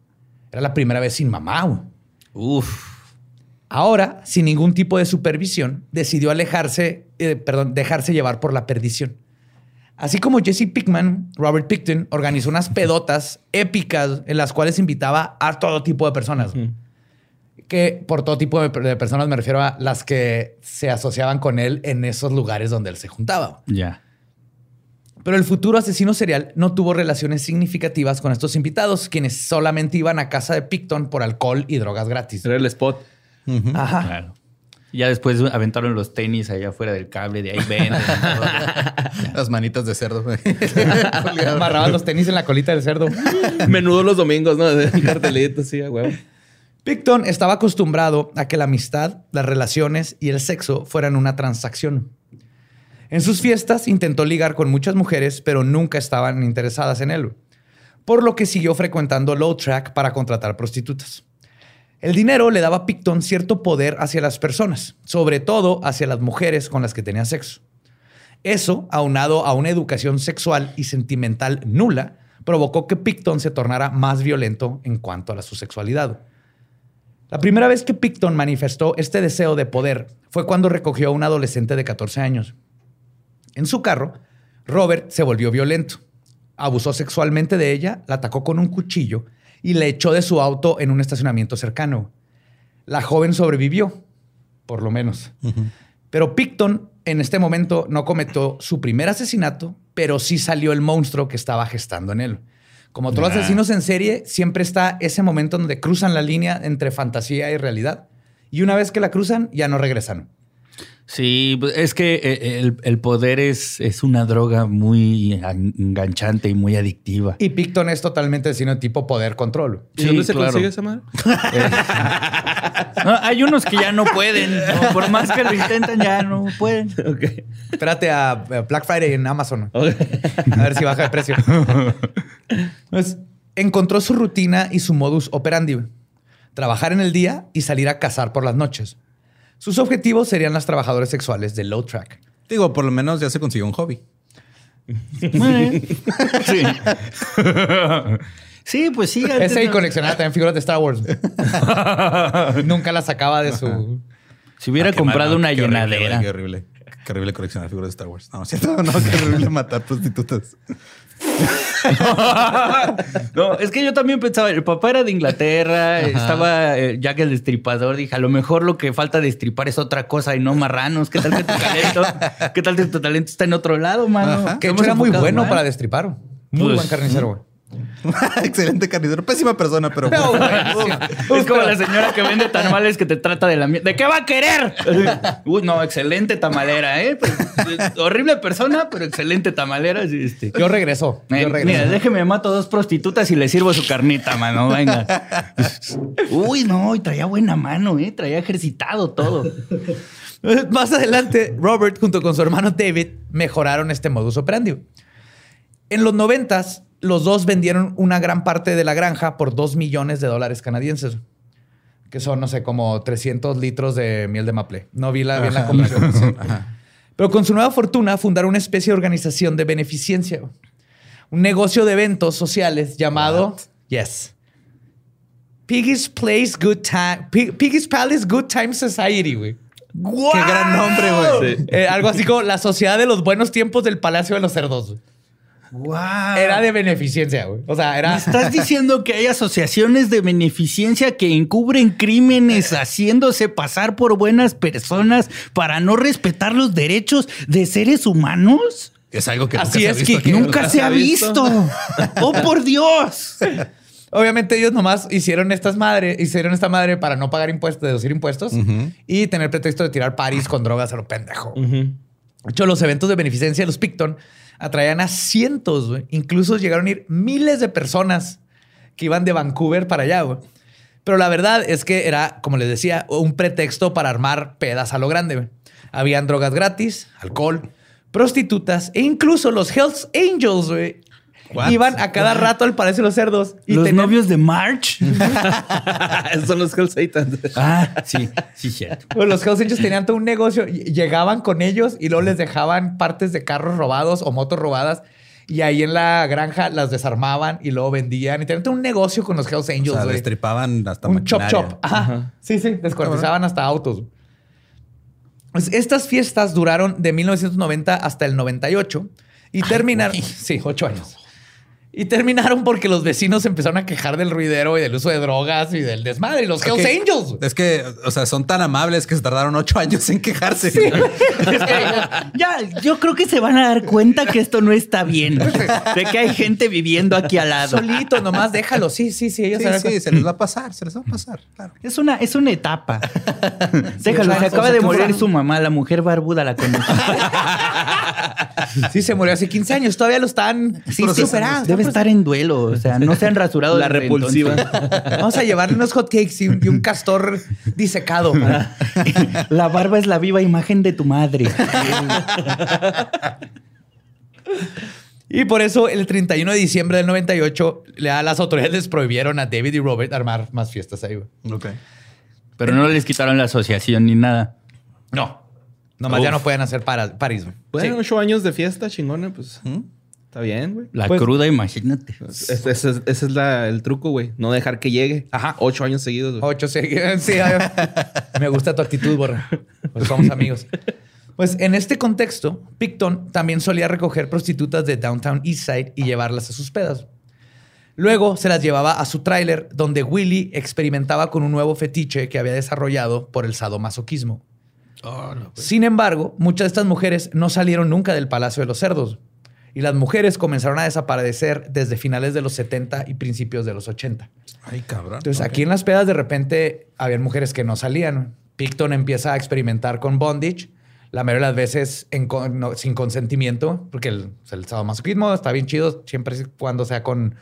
Era la primera vez sin mamá. Uf. Ahora, sin ningún tipo de supervisión, decidió alejarse, eh, perdón, dejarse llevar por la perdición. Así como Jesse Pickman, Robert Picton organizó unas pedotas épicas en las cuales invitaba a todo tipo de personas. Que por todo tipo de, de personas me refiero a las que se asociaban con él en esos lugares donde él se juntaba. Ya. Pero el futuro asesino serial no tuvo relaciones significativas con estos invitados, quienes solamente iban a casa de Picton por alcohol y drogas gratis. Era el spot. Ajá. Claro. Ya después aventaron los tenis allá afuera del cable, de ahí ven. Las manitas de cerdo. Amarraban los tenis en la colita del cerdo. Menudo los domingos, ¿no? Un cartelito, sí, a huevo. Picton estaba acostumbrado a que la amistad, las relaciones y el sexo fueran una transacción. En sus fiestas intentó ligar con muchas mujeres, pero nunca estaban interesadas en él, por lo que siguió frecuentando Low Track para contratar prostitutas. El dinero le daba a Picton cierto poder hacia las personas, sobre todo hacia las mujeres con las que tenía sexo. Eso, aunado a una educación sexual y sentimental nula, provocó que Picton se tornara más violento en cuanto a su sexualidad. La primera vez que Picton manifestó este deseo de poder fue cuando recogió a un adolescente de 14 años. En su carro, Robert se volvió violento. Abusó sexualmente de ella, la atacó con un cuchillo y le echó de su auto en un estacionamiento cercano. La joven sobrevivió, por lo menos. Pero Picton en este momento no cometió su primer asesinato, pero sí salió el monstruo que estaba gestando en él. Como todos los asesinos en serie, siempre está ese momento donde cruzan la línea entre fantasía y realidad. Y una vez que la cruzan, ya no regresan. Sí, pues, es que eh, el, el poder es, es una droga muy enganchante y muy adictiva. Y Picton es totalmente sino tipo poder control. ¿Y dónde se consigue esa madre? No, hay unos que ya no pueden. ¿no? Por más que lo intentan, ya no pueden. Espérate a a Black Friday en Amazon. A ver si baja de precio. Pues, encontró su rutina y su modus operandi. Trabajar en el día y salir a cazar por las noches. Sus objetivos serían las trabajadoras sexuales de Low Track. Digo, por lo menos ya se consiguió un hobby. Sí. Sí, pues sí. antes Ese y coleccionaba también figuras de Star Wars. Nunca las sacaba de su... Si hubiera Ah, comprado mal, una qué llenadera. Qué horrible. Qué horrible coleccionar figuras de Star Wars. No, ¿cierto? No, qué horrible matar prostitutas. No, es que yo también pensaba, el papá era de Inglaterra, estaba eh, Jack el Destripador, dije, a lo mejor lo que falta destripar es otra cosa y no marranos. ¿Qué tal que tu talento, qué tal que tu talento está en otro lado, mano? Que era muy bueno mal. para destripar. Muy Pues, buen carnicero, güey. Excelente carnicero. Pésima persona, pero... Sí. Es como la señora que vende tamales que te trata de la mierda. ¿De qué va a querer? Uy, no, excelente tamalera, ¿eh? Pues, eh, horrible persona, pero excelente tamalera. sí, este. Yo regreso. Eh, Yo regreso. mira, déjeme mato dos prostitutas y le sirvo su carnita, mano. Venga. Uy, no, y traía buena mano, ¿eh? Traía ejercitado todo. Más adelante, Robert junto con su hermano David mejoraron este modus operandi. En los noventas, los dos vendieron una gran parte de la granja por 2 millones de dólares canadienses, que son, no sé, como 300 litros de miel de maple. No vi la, bien la. Pero con su nueva fortuna fundaron una especie de organización de beneficencia. Un negocio de eventos sociales llamado... Yes. Piggy's Place Good Time... Pig- Piggy's Palace Good Time Society, güey. Qué gran nombre, güey. Eh, algo así como la sociedad de los buenos tiempos del Palacio de los Cerdos. güey. ¡Wow! Era de beneficencia, güey. O sea, era. ¿Estás diciendo que hay asociaciones de beneficencia que encubren crímenes haciéndose pasar por buenas personas para no respetar los derechos de seres humanos? Es algo que Así nunca es, se ha visto aquí. Nunca se ha visto. ¡Oh, por Dios! Obviamente, ellos nomás hicieron estas madre, hicieron esta madre para no pagar impuestos, deducir impuestos y tener pretexto de tirar paris con drogas a lo pendejo. De hecho, los eventos de beneficencia de los Picton atraían a cientos, güey. Incluso llegaron a ir miles de personas que iban de Vancouver para allá, güey. Pero la verdad es que era, como les decía, un pretexto para armar pedas a lo grande. güey. Habían drogas gratis, alcohol, prostitutas e incluso los Hells Angels, güey. What? Iban a cada rato al Palacio de los Cerdos. Y ¿Los tenían- novios de March? Esos son los Hell Satans. ah, sí, sí, cierto. Pues los Hells Angels tenían todo un negocio. Llegaban con ellos y luego les dejaban partes de carros robados o motos robadas. Y ahí en la granja las desarmaban y luego vendían. Y tenían todo un negocio con los Hells O Angels, sea, güey. destripaban hasta un chop chop. Ajá. Sí, sí. Descuartizaban hasta autos. Pues estas fiestas duraron de 1990 hasta el 98 y terminaron. Sí, ocho años. Y terminaron porque los vecinos empezaron a quejar del ruidero y del uso de drogas y del desmadre. Y los Hells. Angels. Es que, o sea, son tan amables que se tardaron ocho años en quejarse. Ya, yo creo que se van a dar cuenta que esto no está bien. De que hay gente viviendo aquí al lado. Solito, nomás déjalo. Sí, sí, sí. Ellos Sí, se sí, se les va a pasar, se les va a pasar, claro. Es una, es una etapa. Déjalo, se acaba o sea, de ¿qué morir su mamá, la mujer barbuda la conocí. Sí, se murió hace 15 años. Todavía lo están sí, superando. Debe estar en duelo. O sea, no se han rasurado. La repulsiva. entonces. Vamos a llevarle unos hotcakes y un, y un castor disecado. La barba es la viva imagen de tu madre. Y por eso el 31 de diciembre del 98, le- las autoridades les prohibieron a David y Robert armar más fiestas ahí. güey. Ok. Pero no les quitaron la asociación ni nada. No. Nomás ya Uf. no pueden hacer para, París. Bueno, Sí. ocho años de fiesta chingona, pues. Está bien, güey. La Pues- cruda, imagínate. Ese, ese es- ese es la- el truco, güey. No dejar que llegue. Ajá. Ocho años seguidos, güey. Ocho, sí. sí, me gusta tu actitud, Borra. Pues somos amigos. Pues en este contexto, Picton también solía recoger prostitutas de Downtown Eastside y llevarlas a sus pedas. Luego se las llevaba a su tráiler, donde Willy experimentaba con un nuevo fetiche que había desarrollado por el sadomasoquismo. Sin embargo, muchas de estas mujeres no salieron nunca del Palacio de los Cerdos. Y las mujeres comenzaron a desaparecer desde finales de los 70 y principios de los 80. Ay, cabrón. Entonces, aquí en las pedas de repente habían mujeres que no salían. Picton empieza a experimentar con bondage, la mayoría de las veces en con- no- sin consentimiento, porque el, el sadomasoquismo está bien chido siempre y cuando sea con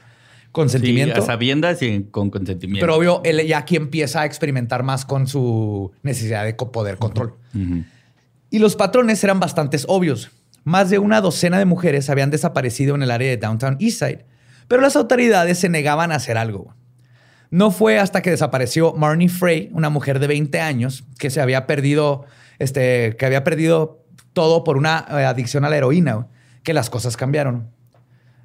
consentimiento. Sí, a sabiendas y con consentimiento. pero obvio, él ya aquí empieza a experimentar más con su necesidad de poder control. Ujú. Y los patrones eran bastante obvios. Más de una docena de mujeres habían desaparecido en el área de Downtown Eastside, pero las autoridades se negaban a hacer algo. No fue hasta que desapareció Marnie Frey, una mujer de 20 años, que se había perdido, este, que había perdido todo por una eh, adicción a la heroína, que las cosas cambiaron.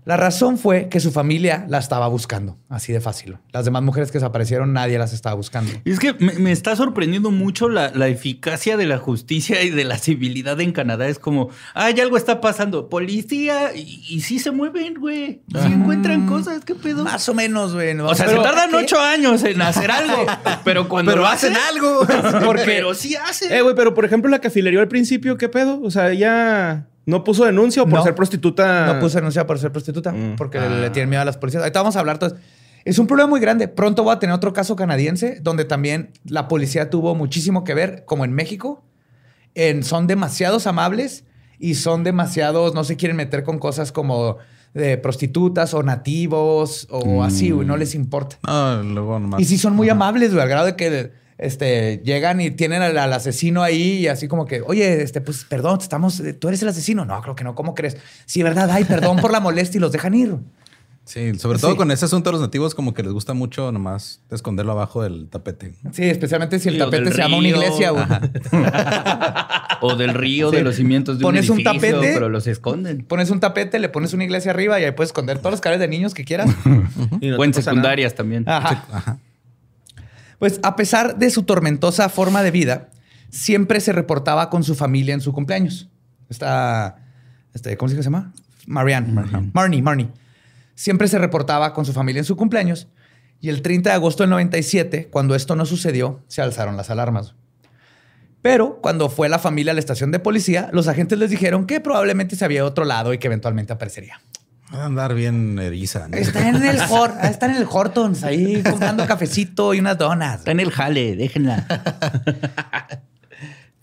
La razón fue que su familia la estaba buscando, así de fácil. Las demás mujeres que desaparecieron, nadie las estaba buscando. Y es que me, me está sorprendiendo mucho la, la eficacia de la justicia y de la civilidad en Canadá. Es como, ay, algo está pasando. Policía, y, y sí se mueven, güey. Sí encuentran cosas, ¿qué pedo? Más o menos, güey. O sea, Pero- se tardan ¿qué? ocho años en hacer algo, pero cuando Pero lo hacen algo. Porque, pero sí hacen. Eh, güey, pero por ejemplo, la cafilería al principio, ¿qué pedo? O sea, ella no puso denuncia o por No. ser prostituta. No puse denuncia por ser prostituta Mm. porque le tienen miedo a las policías. Ahorita vamos a hablar. Entonces, es un problema muy grande. Pronto voy a tener otro caso canadiense donde también la policía tuvo muchísimo que ver, como en México. En, son demasiados amables y son demasiados, no se quieren meter con cosas como de prostitutas o nativos o así, güey, no les importa. No, luego nomás. Y sí son muy amables, güey, al grado de que este, llegan y tienen al, al asesino ahí y así como que, oye, este, pues perdón, estamos, tú eres el asesino. No, creo que no, ¿cómo crees? Sí, verdad, ay, perdón por la molestia y los dejan ir. Sí, sobre todo Sí. con ese asunto de los nativos, como que les gusta mucho nomás esconderlo abajo del tapete. Sí, especialmente si el Sí, tapete se llama una iglesia. O del río, Sí. de los cimientos de Pones un un edificio, tapete. pero los esconden. Pones un tapete, le pones una iglesia arriba y ahí puedes esconder todos los cables de niños que quieras. Y no o en secundarias también. Ajá. Pues a pesar de su tormentosa forma de vida, siempre se reportaba con su familia en su cumpleaños. Esta, este, ¿cómo se llama? Marianne. Marnie, Marnie. Siempre se reportaba con su familia en su cumpleaños. Y el 30 de agosto del 97, cuando esto no sucedió, se alzaron las alarmas. Pero cuando fue la familia a la estación de policía, los agentes les dijeron que probablemente se había otro lado y que eventualmente aparecería. Va a andar bien eriza. ¿no? Está en el está en el Hortons, ahí comprando cafecito y unas donas. Está en el jale, déjenla.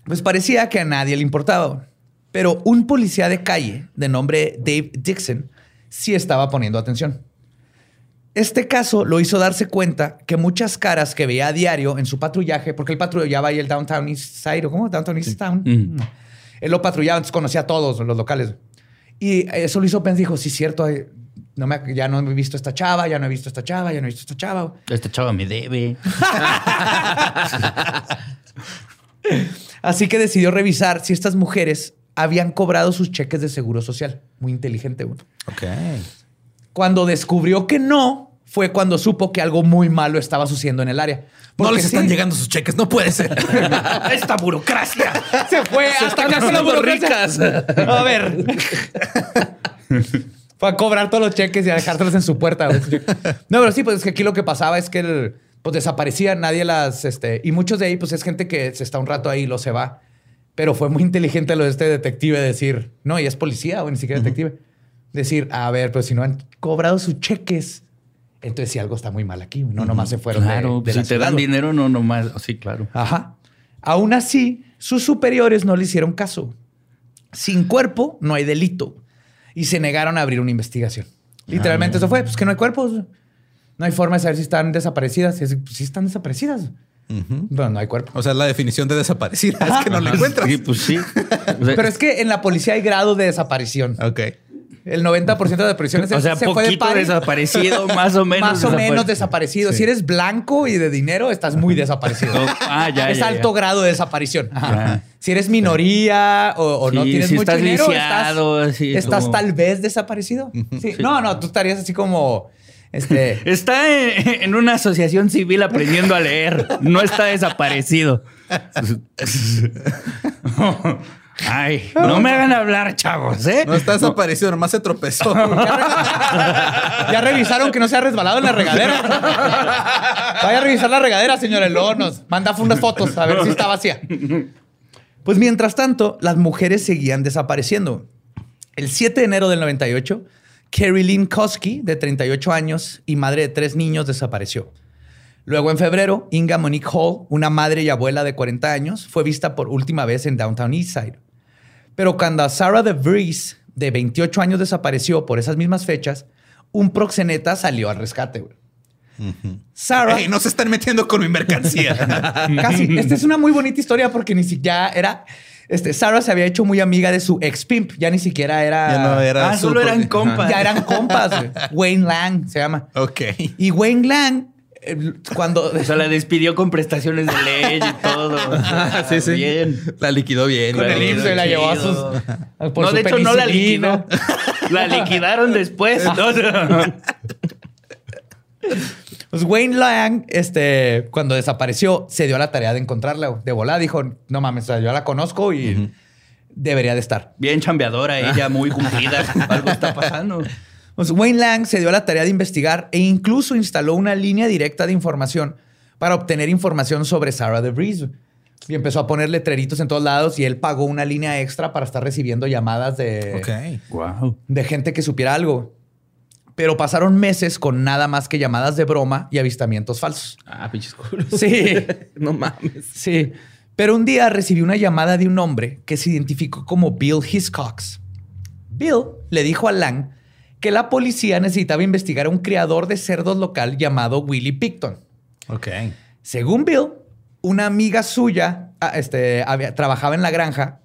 Pues parecía que a nadie le importaba. Pero un policía de calle de nombre Dave Dixon sí estaba poniendo atención. Este caso lo hizo darse cuenta que muchas caras que veía a diario en su patrullaje, porque él patrullaba ahí el Downtown East Side, ¿o cómo? Downtown East Town. Mm. Él lo patrullaba, entonces conocía a todos los locales. Y eso lo hizo pensar, dijo, sí, cierto, ay, no me, ya no he visto esta chava, ya no he visto esta chava, ya no he visto esta chava. Esta chava me debe. Así que decidió revisar si estas mujeres habían cobrado sus cheques de seguro social. Muy inteligente. güey. Ok. Cuando descubrió que no, fue cuando supo que algo muy malo estaba sucediendo en el área. No les están sí, llegando sus cheques, no puede ser. Esta burocracia. Se fue hasta están haciendo ricas. A ver. fue a cobrar todos los cheques y a dejárselos en su puerta. No, pero sí, pues es que aquí lo que pasaba es que el- pues desaparecían, nadie las, este, y muchos de ahí, pues es gente que se está un rato ahí y lo se va. Pero fue muy inteligente lo de este detective decir, no, y es policía o ni siquiera detective. Decir, a ver, pues si no han cobrado sus cheques, entonces sí algo está muy mal aquí. No, nomás se fueron de- Claro, de, si la te ciudad, dan dinero, no nomás. Sí, claro. Ajá. Aún así, sus superiores no le hicieron caso. Sin cuerpo no hay delito. Y se negaron a abrir una investigación. Literalmente eso fue. Pues que no hay cuerpos. No hay forma de saber si están desaparecidas. Y así, pues sí están desaparecidas. Pero no hay cuerpo. O sea, la definición de desaparecida es que no la encuentras. Sí, pues sí. O sea, Pero es que en la policía hay grado de desaparición. Ok. El 90% de desapariciones o sea, se fue de party, desaparecido, más o menos. Más o menos desaparecido. Si eres blanco y de dinero, estás muy desaparecido. Ah, ya, es ya, alto ya. grado de desaparición. Ajá. Si eres minoría o, o no tienes si mucho estás dinero, lisiado, estás, así estás como- tal vez desaparecido. Sí. No, no, tú estarías así como este. Está en, en una asociación civil aprendiendo a leer. No está desaparecido. Ay, no me hagan hablar, chavos, ¿eh? No está desaparecido, nomás se tropezó. ya revisaron que no se ha resbalado en la regadera. Vaya a revisar la regadera, señor Elonos. Manda unas fotos a ver si está vacía. Pues mientras tanto, las mujeres seguían desapareciendo. El 7 de enero del 98, Carrie Lynn Koski, de 38 años y madre de tres niños, desapareció. Luego, en febrero, Inga Monique Hall, una madre y abuela de 40 años, fue vista por última vez en Downtown Eastside. Pero cuando Sarah DeVries, de 28 años, desapareció por esas mismas fechas, un proxeneta salió al rescate. güey. Sarah, Ey, no se están metiendo con mi mercancía. casi. Esta es una muy bonita historia porque ni siquiera era. Este, Sarah se había hecho muy amiga de su ex pimp. Ya ni siquiera era. ya no era. Ah, solo eran compas. Ya eran compas. güey. Wayne Lang se llama. Ok. Y Wayne Lang, cuando. O sea, la despidió con prestaciones de ley y todo. sí, sí. Bien. La liquidó bien. Con la el liquidó la llevó a sus. por no, su de hecho, no la liquidó. La liquidaron después. No, no. Pues Wayne Lang, este, cuando desapareció, se dio a la tarea de encontrarla. De volada dijo: No mames, o sea, yo la conozco y debería de estar. Bien chambeadora ella, muy cumplida. Algo está pasando. Wayne Lang se dio a la tarea de investigar e incluso instaló una línea directa de información para obtener información sobre Sarah DeVries. Y empezó a poner letreritos en todos lados y él pagó una línea extra para estar recibiendo llamadas de, Ok. Wow. de gente que supiera algo. Pero pasaron meses con nada más que llamadas de broma y avistamientos falsos. Ah, pinches culos. Sí. no mames. Sí. Pero un día recibí una llamada de un hombre que se identificó como Bill Hiscox. Bill le dijo a Lang que la policía necesitaba investigar a un criador de cerdos local llamado Willie Picton. Ok. Según Bill, una amiga suya ah, este, había- trabajaba en la granja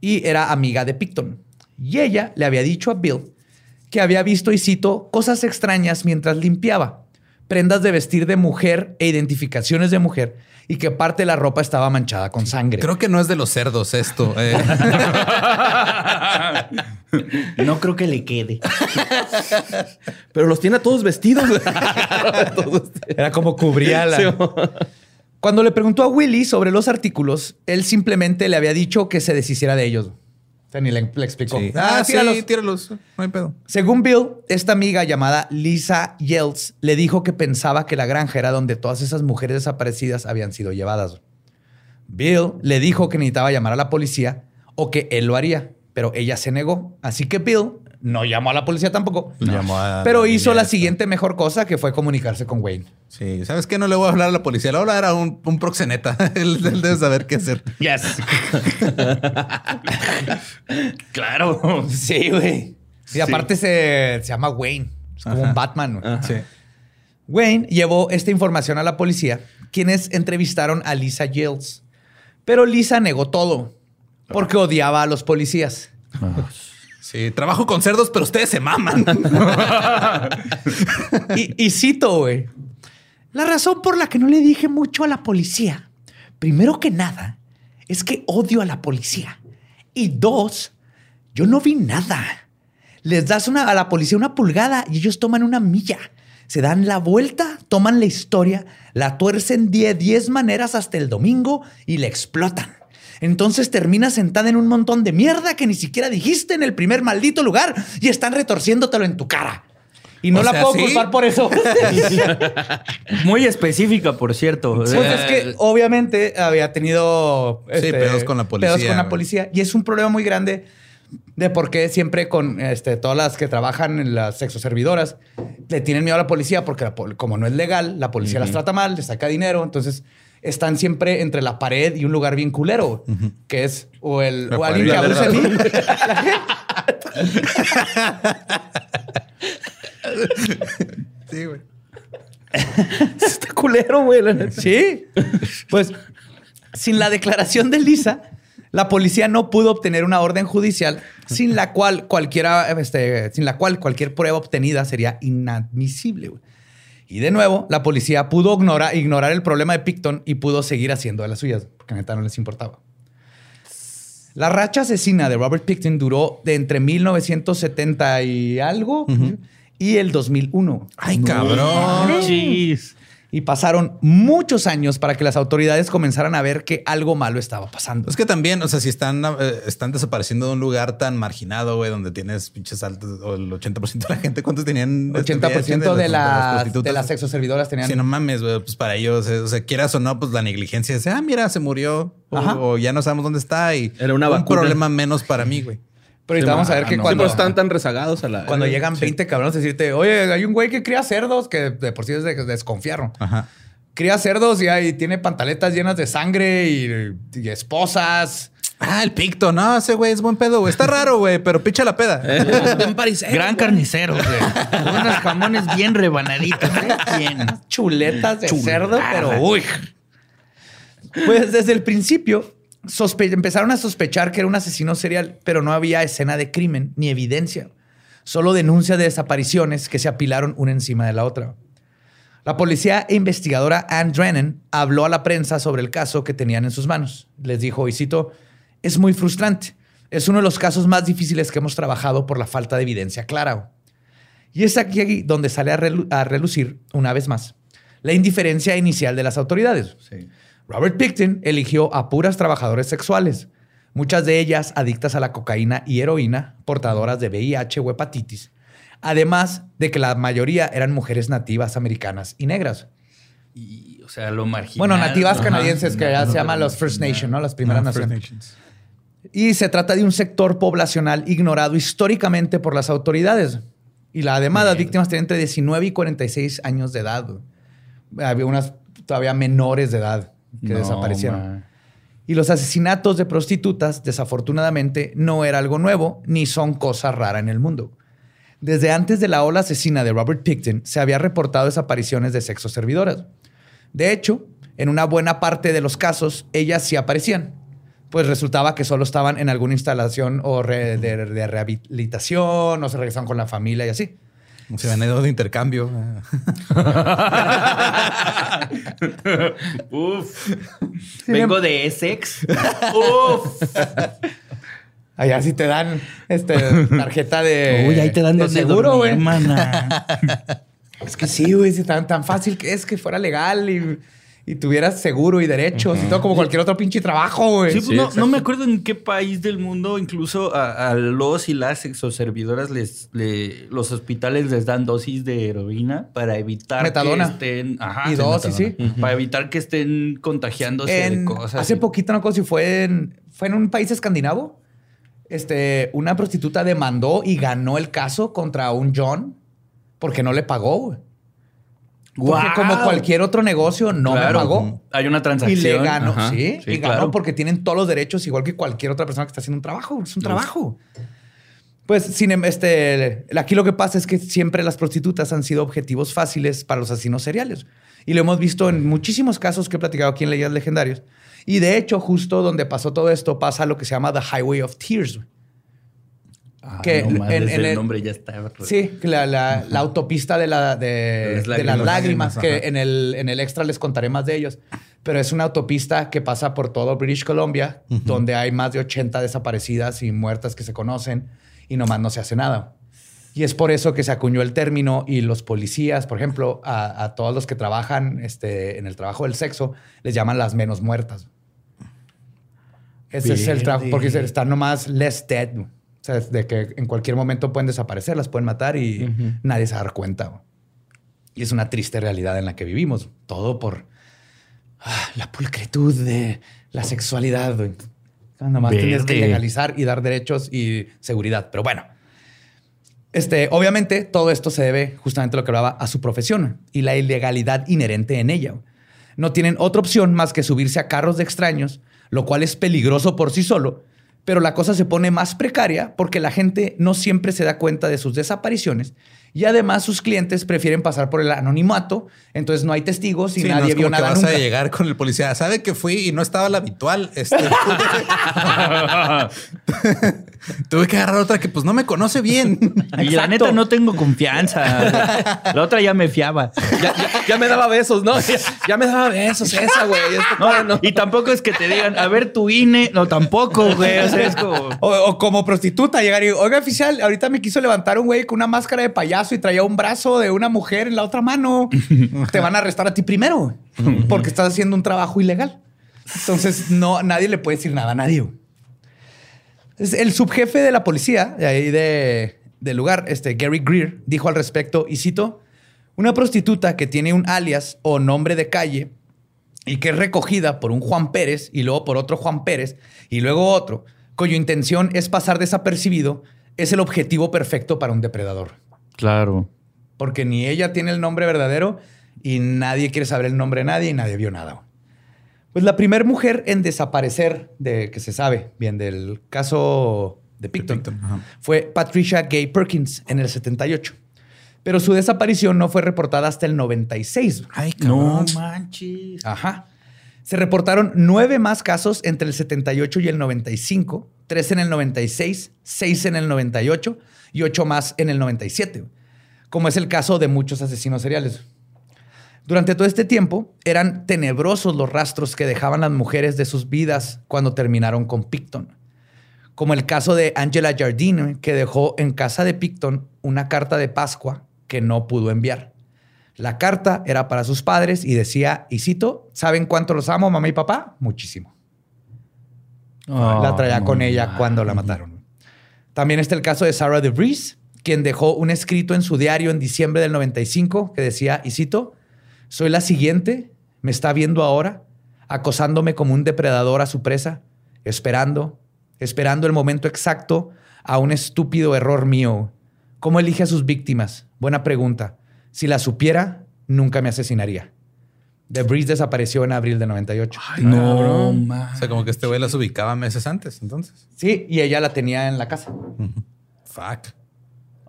y era amiga de Picton. Y ella le había dicho a Bill que había visto, y cito, cosas extrañas mientras limpiaba, prendas de vestir de mujer e identificaciones de mujer, y que parte de la ropa estaba manchada con sangre. Creo que no es de los cerdos esto. eh. No creo que le quede. Pero los tiene a todos vestidos. Era como cubría la... Sí. Cuando le preguntó a Willy sobre los artículos, él simplemente le había dicho que se deshiciera de ellos. O sea, ni le, le explicó. Sí. Ah, sí, tíralos. tíralos. No hay pedo. Según Bill, esta amiga llamada Lisa Yelts le dijo que pensaba que la granja era donde todas esas mujeres desaparecidas habían sido llevadas. Bill le dijo que necesitaba llamar a la policía o que él lo haría, pero ella se negó. Así que Bill no llamó a la policía tampoco. Llamó a Pero hizo la siguiente mejor cosa que fue comunicarse con Wayne. Sí, ¿sabes qué? No le voy a hablar a la policía. Le voy a hablar a un, un proxeneta. él, él debe saber qué hacer. Yes. claro. Sí, güey. Y aparte se, se llama Wayne. Es como un Batman. güey. Sí. Wayne llevó esta información a la policía, quienes entrevistaron a Lisa Yells. Pero Lisa negó todo porque odiaba a los policías. Sí, trabajo con cerdos, pero ustedes se maman. Y, cito, güey. La razón por la que no le dije mucho a la policía, primero que nada, es que odio a la policía. Y dos, yo no vi nada. Les das a la policía una pulgada y ellos toman una milla. Se dan la vuelta, toman la historia, la tuercen de 10 maneras hasta el domingo y la explotan. Entonces terminas sentada en un montón de mierda que ni siquiera dijiste en el primer maldito lugar y están retorciéndotelo en tu cara. Y no O la sea, puedo ¿sí? culpar por eso. Muy específica, por cierto. Pues es que obviamente había tenido este, pedos con la policía, pedos con la policía. Y es un problema muy grande de por qué siempre con este, todas las que trabajan en las sexoservidoras le tienen miedo a la policía porque la como no es legal, la policía las trata mal, les saca dinero. Entonces están siempre entre la pared y un lugar bien culero, que es o, el, o alguien que abuse de mí. Sí, güey. Está culero, güey. la neta. Sí. Pues sin la declaración de Lisa, la policía no pudo obtener una orden judicial sin la cual cualquiera, este, sin la cual cualquier prueba obtenida sería inadmisible. güey. Y de nuevo, la policía pudo ignorar, ignorar el problema de Picton y pudo seguir haciendo de las suyas, porque neta no les importaba. La racha asesina de Robert Picton duró de entre 1970 y algo y el 2001. Ay, cabrón. Jeez. Y pasaron muchos años para que las autoridades comenzaran a ver que algo malo estaba pasando. Es que también, o sea, si están, eh, están desapareciendo de un lugar tan marginado, güey, donde tienes pinches altos, o el 80% de la gente, ¿cuántos tenían? 80% de, las, de las sexoservidoras tenían. Sí, no mames, güey, pues para ellos, eh, o sea, quieras o no, pues la negligencia es, ah, mira, se murió, o, ya no sabemos dónde está y Era una un vacuna. problema menos para mí, güey. Pero ahorita vamos a ver que Sí, cuando, están tan rezagados a la. cuando llegan 20 cabrones a decirte, oye, hay un güey que cría cerdos, que de por sí es de desconfiar. Ajá. Cría cerdos y ahí tiene pantaletas llenas de sangre y, y esposas. Ah, el picto, no, ese güey es buen pedo, güey. Está raro, güey, pero picha la peda. Parisero, Gran güey. carnicero, güey. Unos jamones bien rebanaditos. ¿eh? Bien. chuletas de cerdo, pero uy. Pues desde el principio sospe- empezaron a sospechar que era un asesino serial, pero no había escena de crimen ni evidencia. Solo denuncias de desapariciones que se apilaron una encima de la otra. La policía e investigadora Anne Drennan habló a la prensa sobre el caso que tenían en sus manos. Les dijo, y cito, es muy frustrante. Es uno de los casos más difíciles que hemos trabajado por la falta de evidencia clara. Y es aquí donde sale a, relu- a relucir, una vez más, la indiferencia inicial de las autoridades. Robert Picton eligió a puras trabajadoras sexuales, muchas de ellas adictas a la cocaína y heroína, portadoras de VIH o hepatitis, además de que la mayoría eran mujeres nativas americanas y negras. Y, o sea, lo marginal. Bueno, nativas Ajá. canadienses, que ya se llaman los First Nation, ¿no? Las primeras naciones. Y se trata de un sector poblacional ignorado históricamente por las autoridades. Y la, además, las víctimas tenían entre 19 y 46 años de edad. Había unas todavía menores de edad que No, desaparecieron. Y los asesinatos de prostitutas, desafortunadamente, no era algo nuevo ni son cosa rara en el mundo. Desde antes de la ola asesina de Robert Picton, se había reportado desapariciones de sexo servidoras. De hecho, en una buena parte de los casos, ellas sí aparecían. Pues resultaba que solo estaban en alguna instalación o re- de, de rehabilitación, o se regresaron con la familia y así. Se han ido de intercambio. Uf. Vengo de Essex. Uf. Allá sí te dan este, tarjeta de, Uy, ahí te dan de donde seguro, güey. hermana. Es que sí, güey, si tan, tan fácil que es que fuera legal y, y tuvieras seguro y derechos y todo como cualquier otro pinche trabajo, güey. Sí, pues no, no me acuerdo en qué país del mundo incluso a, a los y las exoservidoras les, le- los hospitales les dan dosis de heroína para evitar Metadona. que estén ajá, y dosis, sí. para evitar que estén contagiándose En- de cosas. hace y- poquito, no recuerdo si fue en, fue en un país escandinavo. Este, una prostituta demandó y ganó el caso contra un John porque no le pagó, güey. Como cualquier otro negocio, no me pagó. Hay una Y transacción. le ganó, Ajá. sí, y ganó claro. porque tienen todos los derechos, igual que cualquier otra persona que está haciendo un trabajo. Es un trabajo. Pues sin em- este, aquí lo que pasa es que siempre las prostitutas han sido objetivos fáciles para los asesinos seriales. Y lo hemos visto en muchísimos casos que he platicado aquí en Leyendas Legendarios. Y de hecho, justo donde pasó todo esto, pasa lo que se llama The Highway of Tears. Ah, que no, en- en el nombre ya está. Sí, la, la- la autopista de, la, de, Las de las lágrimas. lágrimas, que Ajá. en el, en el extra les contaré más de ellos. Pero es una autopista que pasa por todo British Columbia, donde hay más de 80 desaparecidas y muertas que se conocen y nomás no se hace nada. Y es por eso que se acuñó el término y los policías, por ejemplo, a, a todos los que trabajan este, en el trabajo del sexo, les llaman las menos muertas. Ese es el trabajo, porque están nomás less dead. Sea, de que en cualquier momento pueden desaparecer, las pueden matar y nadie se va a dar cuenta. Y es una triste realidad en la que vivimos. Todo por ah, la pulcritud de la sexualidad. güey. Nomás tienes que legalizar y dar derechos y seguridad. Pero bueno, este, obviamente todo esto se debe justamente a lo que hablaba a su profesión y la ilegalidad inherente en ella. No tienen otra opción más que subirse a carros de extraños, lo cual es peligroso por sí solo, Pero la cosa se pone más precaria porque la gente no siempre se da cuenta de sus desapariciones y además sus clientes prefieren pasar por el anonimato, entonces no hay testigos y Sí, no nadie es vio como que nada vas nunca. a llegar con el policía. Sabe que fui y no estaba la habitual. Este, tuve que agarrar otra que pues no me conoce bien. Y la neta no tengo confianza. La otra ya me fiaba. Ya, ya- ya me daba besos, ¿no? Ya, ya me daba besos esa, güey. No, no. Y tampoco es que te digan, a ver tu INE. No, tampoco, güey. O sea, es como. O, o como prostituta, llegar y, oiga, oficial, ahorita me quiso levantar un güey con una máscara de payaso y traía un brazo de una mujer en la otra mano. Te van a arrestar a ti primero porque estás haciendo un trabajo ilegal. Entonces, no, nadie le puede decir nada a nadie. güey. El subjefe de la policía de ahí de, del lugar, este Gary Greer, dijo al respecto, y cito, una prostituta que tiene un alias o nombre de calle y que es recogida por un Juan Pérez y luego por otro Juan Pérez y luego otro, cuya intención es pasar desapercibido, es el objetivo perfecto para un depredador. Claro. Porque ni ella tiene el nombre verdadero y nadie quiere saber el nombre de nadie y nadie vio nada. Pues la primera mujer en desaparecer de que se sabe bien del caso de Picton, fue Patricia Gay Perkins en el 78. Pero su desaparición no fue reportada hasta el 96. güey. Ay, No cabrón. manches. Ajá. Se reportaron nueve más casos entre el 78 y el 95, tres en el 96, seis en el 98 y ocho más en el 97, como es el caso de muchos asesinos seriales. Durante todo este tiempo eran tenebrosos los rastros que dejaban las mujeres de sus vidas cuando terminaron con Picton. Como el caso de Angela Jardine, que dejó en casa de Picton una carta de Pascua que no pudo enviar. La carta era para sus padres y decía, y cito, ¿saben cuánto los amo, mamá y papá? Muchísimo. la traía con ella cuando la mataron. También está el caso de Sarah DeVries, quien dejó un escrito en su diario en diciembre del 95 que decía, y cito, soy la siguiente, me está viendo ahora, acosándome como un depredador a su presa, esperando, esperando el momento exacto a un estúpido error mío. ¿Cómo elige a sus víctimas? Buena pregunta. Si la supiera, nunca me asesinaría. DeVries desapareció en abril de 98. No, O sea, como que este güey las ubicaba meses antes, entonces. Sí, y ella la tenía en la casa. Fuck.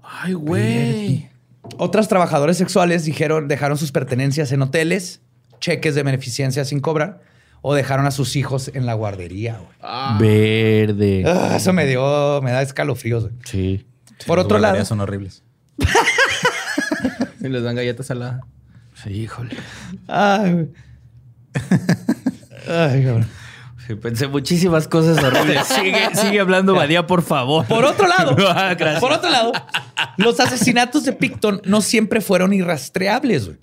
Ay, güey. Otras trabajadoras sexuales dijeron, dejaron sus pertenencias en hoteles, cheques de beneficencia sin cobrar, o dejaron a sus hijos en la guardería. güey. Verde. Ah, eso me dio, me da escalofríos. güey. Sí. Por otro lado, guarderías son horribles. Y les dan galletas saladas. Sí, híjole. Ay, güey. Ay, cabrón. Sí, pensé muchísimas cosas horribles. Sigue, sigue hablando, Badía, por favor. Por otro lado, Ah, por otro lado, los asesinatos de Picton no siempre fueron irrastreables. güey.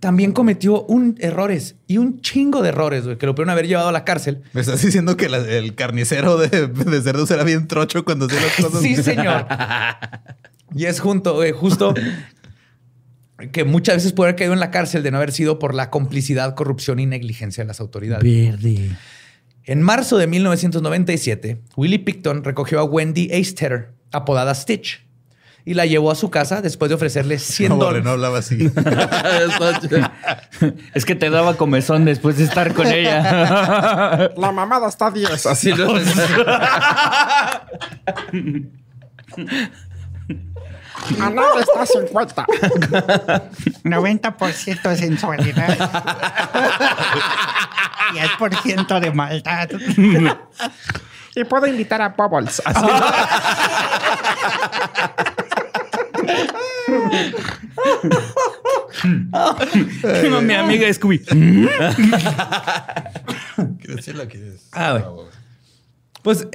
También cometió un errores y un chingo de errores, güey, que lo pudieron haber llevado a la cárcel. Me estás diciendo que la- el carnicero de, de cerdos era bien trocho cuando hacía las cosas. Sí, señor. Y es junto, eh, justo que muchas veces puede haber caído en la cárcel de no haber sido por la complicidad, corrupción y negligencia de las autoridades. Verde. En marzo de 1997, Willie Picton recogió a Wendy Eistetter, apodada Stitch, y la llevó a su casa después de ofrecerle 100 No, Borre, dólares. no hablaba así. Es que te daba comezón después de estar con ella. La mamada está a 10. Así no. Anal está a 50. 90% sensualidad. 10% de maldad. Y puedo invitar a Bubbles. Así Mi amiga Scooby. ¿Quieres decirlo? ¿Quieres? Ah, güey. Pues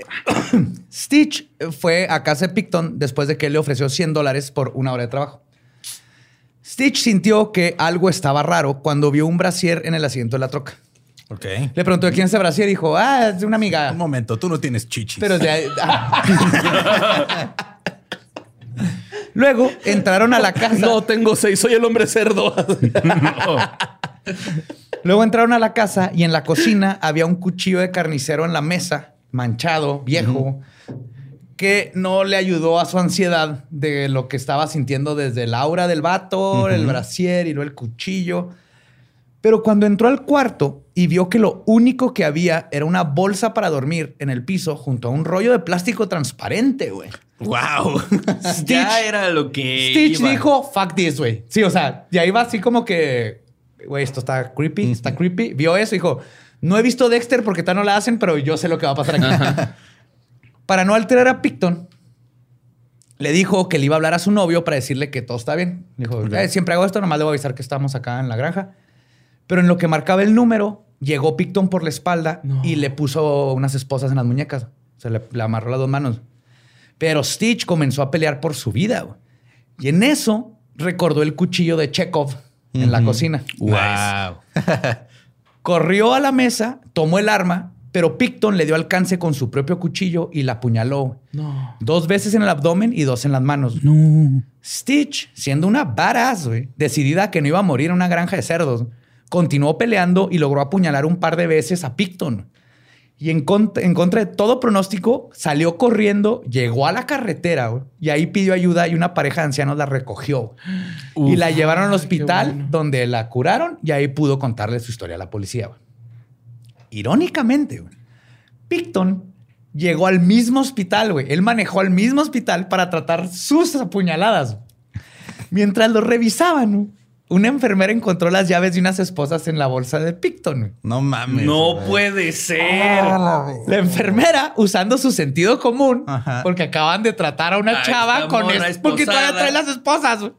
Stitch fue a casa de Picton después de que él le ofreció 100 dólares por una hora de trabajo. Stitch sintió que algo estaba raro cuando vio un brasier en el asiento de la troca. Ok. Le preguntó de quién es ese brasier y dijo, ah, es de una amiga. Un momento, tú no tienes chichis. Pero es de Luego entraron a la casa. No tengo seis, soy el hombre cerdo. Luego entraron a la casa y en la cocina había un cuchillo de carnicero en la mesa, manchado, viejo, que no le ayudó a su ansiedad de lo que estaba sintiendo desde el aura del vato, el brasier y luego el cuchillo. Pero cuando entró al cuarto y vio que lo único que había era una bolsa para dormir en el piso junto a un rollo de plástico transparente, güey. Wow. Stitch- ya era lo que. Stitch iba. dijo, fuck this, güey. Sí, o sea, y ahí va así como que, güey, esto está creepy, está creepy. Vio eso y dijo, no he visto Dexter porque tal no la hacen, pero yo sé lo que va a pasar aquí. para no alterar a Picton, le dijo que le iba a hablar a su novio para decirle que todo está bien. Dijo, "Eh, siempre hago esto, nomás le voy a avisar que estamos acá en la granja. Pero en lo que marcaba el número, llegó Picton por la espalda y le puso unas esposas en las muñecas. O sea, le, le amarró las dos manos. Pero Stitch comenzó a pelear por su vida. Y en eso recordó el cuchillo de Chekhov en la cocina. Wow. Corrió a la mesa, tomó el arma, pero Picton le dio alcance con su propio cuchillo y la apuñaló. Dos veces en el abdomen y dos en las manos. Stitch, siendo una badass, güey, decidida que no iba a morir en una granja de cerdos, continuó peleando y logró apuñalar un par de veces a Picton. Y en, cont- en contra de todo pronóstico, salió corriendo, llegó a la carretera güey, y ahí pidió ayuda y una pareja de ancianos la recogió. y la llevaron al hospital donde la curaron y ahí pudo contarle su historia a la policía. güey. Irónicamente, güey, Picton llegó al mismo hospital, güey. Él manejó al mismo hospital para tratar sus apuñaladas. Mientras lo revisaban, una enfermera encontró las llaves de unas esposas en la bolsa de Picton. No mames. No güey. puede ser. La enfermera, usando su sentido común, Ajá. porque acaban de tratar a una chava con es- porque todavía trae las esposas.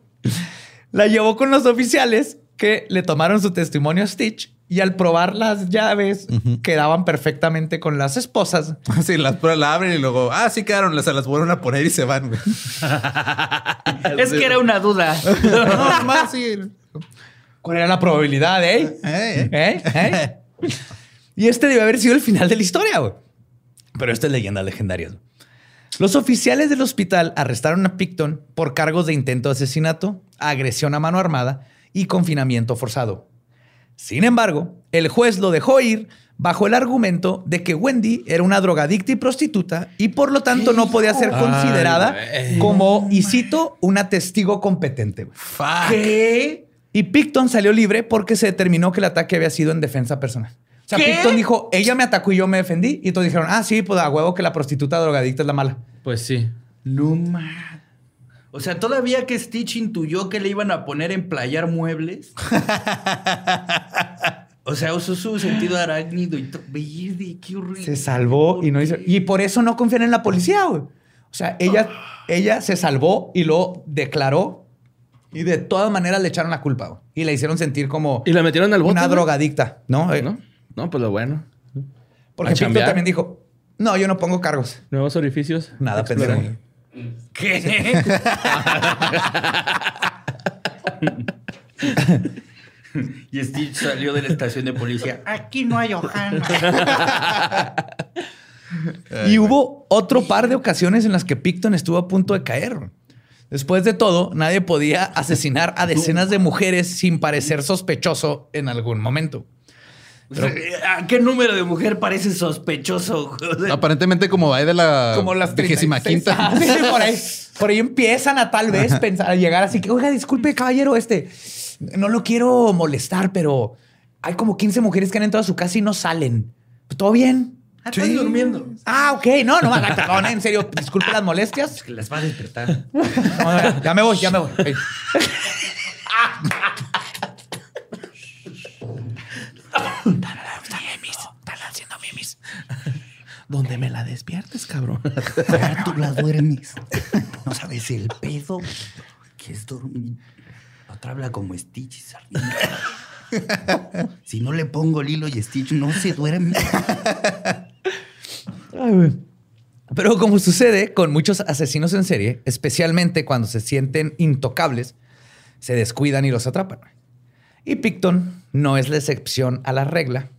La llevó con los oficiales que le tomaron su testimonio a Stitch y al probar las llaves quedaban perfectamente con las esposas. Sí, las la abren y luego, ah, sí quedaron, se las vuelven a poner y se van, güey. Es que era una duda. no, más sí. ¿Cuál era la probabilidad, eh? Eh, eh. ¿Eh? ¿Eh? y este debe haber sido el final de la historia, güey. Pero esto es leyendas legendarias. güey. Los oficiales del hospital arrestaron a Picton por cargos de intento de asesinato, agresión a mano armada y confinamiento forzado. Sin embargo, el juez lo dejó ir bajo el argumento de que Wendy era una drogadicta y prostituta y por lo tanto no podía ser considerada como, y cito, una testigo competente. ¿Qué? Y Picton salió libre porque se determinó que el ataque había sido en defensa personal. O sea, ¿Qué? Picton dijo, ella me atacó y yo me defendí. Y todos dijeron, ah, sí, pues a huevo que la prostituta drogadicta es la mala. Pues sí. No ma- O sea, todavía que Stitch intuyó que le iban a poner en playar muebles. o sea, usó su sentido arácnido y todo. Verde, qué horrible. Se salvó y no hizo... Y por eso no confían en la policía, güey. O sea, ella, ella se salvó y lo declaró y de todas maneras le echaron la culpa. güey. Y la hicieron sentir como Y la metieron al bote. una drogadicta, ¿no? Eh, ¿No? No, pues lo bueno. Porque chambear. también dijo, no, yo no pongo cargos. Nuevos orificios. Nada, pendejo. ¿Qué? y Stitch salió de la estación de policía. Aquí no hay hojano. Y hubo otro par de ocasiones en las que Picton estuvo a punto de caer. Después de todo, nadie podía asesinar a decenas de mujeres sin parecer sospechoso en algún momento. ¿A qué número de mujer parece sospechoso? O sea, Aparentemente como va de la Como las vigésima 36. quinta. Ah, sí, sí, por, ahí, por ahí empiezan a tal vez pensar, a llegar así que, oiga, disculpe, caballero, este, no lo quiero molestar, pero hay como 15 mujeres que han entrado a su casa y no salen. ¿Todo bien? ah, están durmiendo. Ah, ok. No, no, no, perdón, en serio, disculpe las molestias. Que las va a despertar. No, ya, me voy, ya me voy. Ey. Donde me la despiertes, cabrón. Ahora tú las duermes. No sabes el pedo que es dormir. Otra habla como Stitch y sardina. Si no le pongo el hilo y Stitch no se duerme. Ay. Pero como sucede con muchos asesinos en serie, especialmente cuando se sienten intocables, se descuidan y los atrapan. Y Picton no es la excepción a la regla.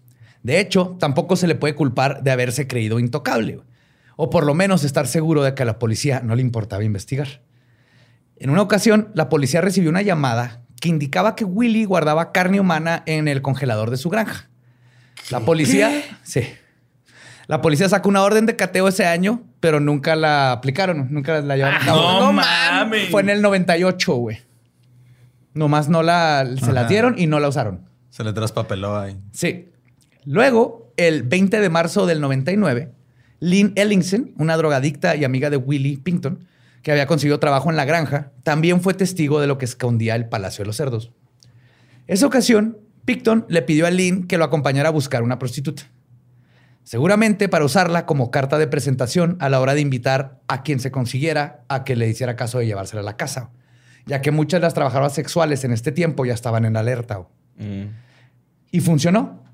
De hecho, tampoco se le puede culpar de haberse creído intocable, o por lo menos estar seguro de que a la policía no le importaba investigar. En una ocasión, la policía recibió una llamada que indicaba que Willy guardaba carne humana en el congelador de su granja. La policía, sí. La policía sacó una orden de cateo ese año, pero nunca la aplicaron, nunca la llevaron a cabo. Ah, no mames. Fue en el 98, güey. Nomás no la se las dieron y no la usaron. Se le traspapeló ahí. Sí. Luego, el 20 de marzo del 99, Lynn Ellingson, una drogadicta y amiga de Willie Pinkton, que había conseguido trabajo en la granja, también fue testigo de lo que escondía el Palacio de los Cerdos. Esa ocasión, Picton le pidió a Lynn que lo acompañara a buscar una prostituta. Seguramente para usarla como carta de presentación a la hora de invitar a quien se consiguiera a que le hiciera caso de llevársela a la casa, ya que muchas de las trabajadoras sexuales en este tiempo ya estaban en alerta. Y funcionó.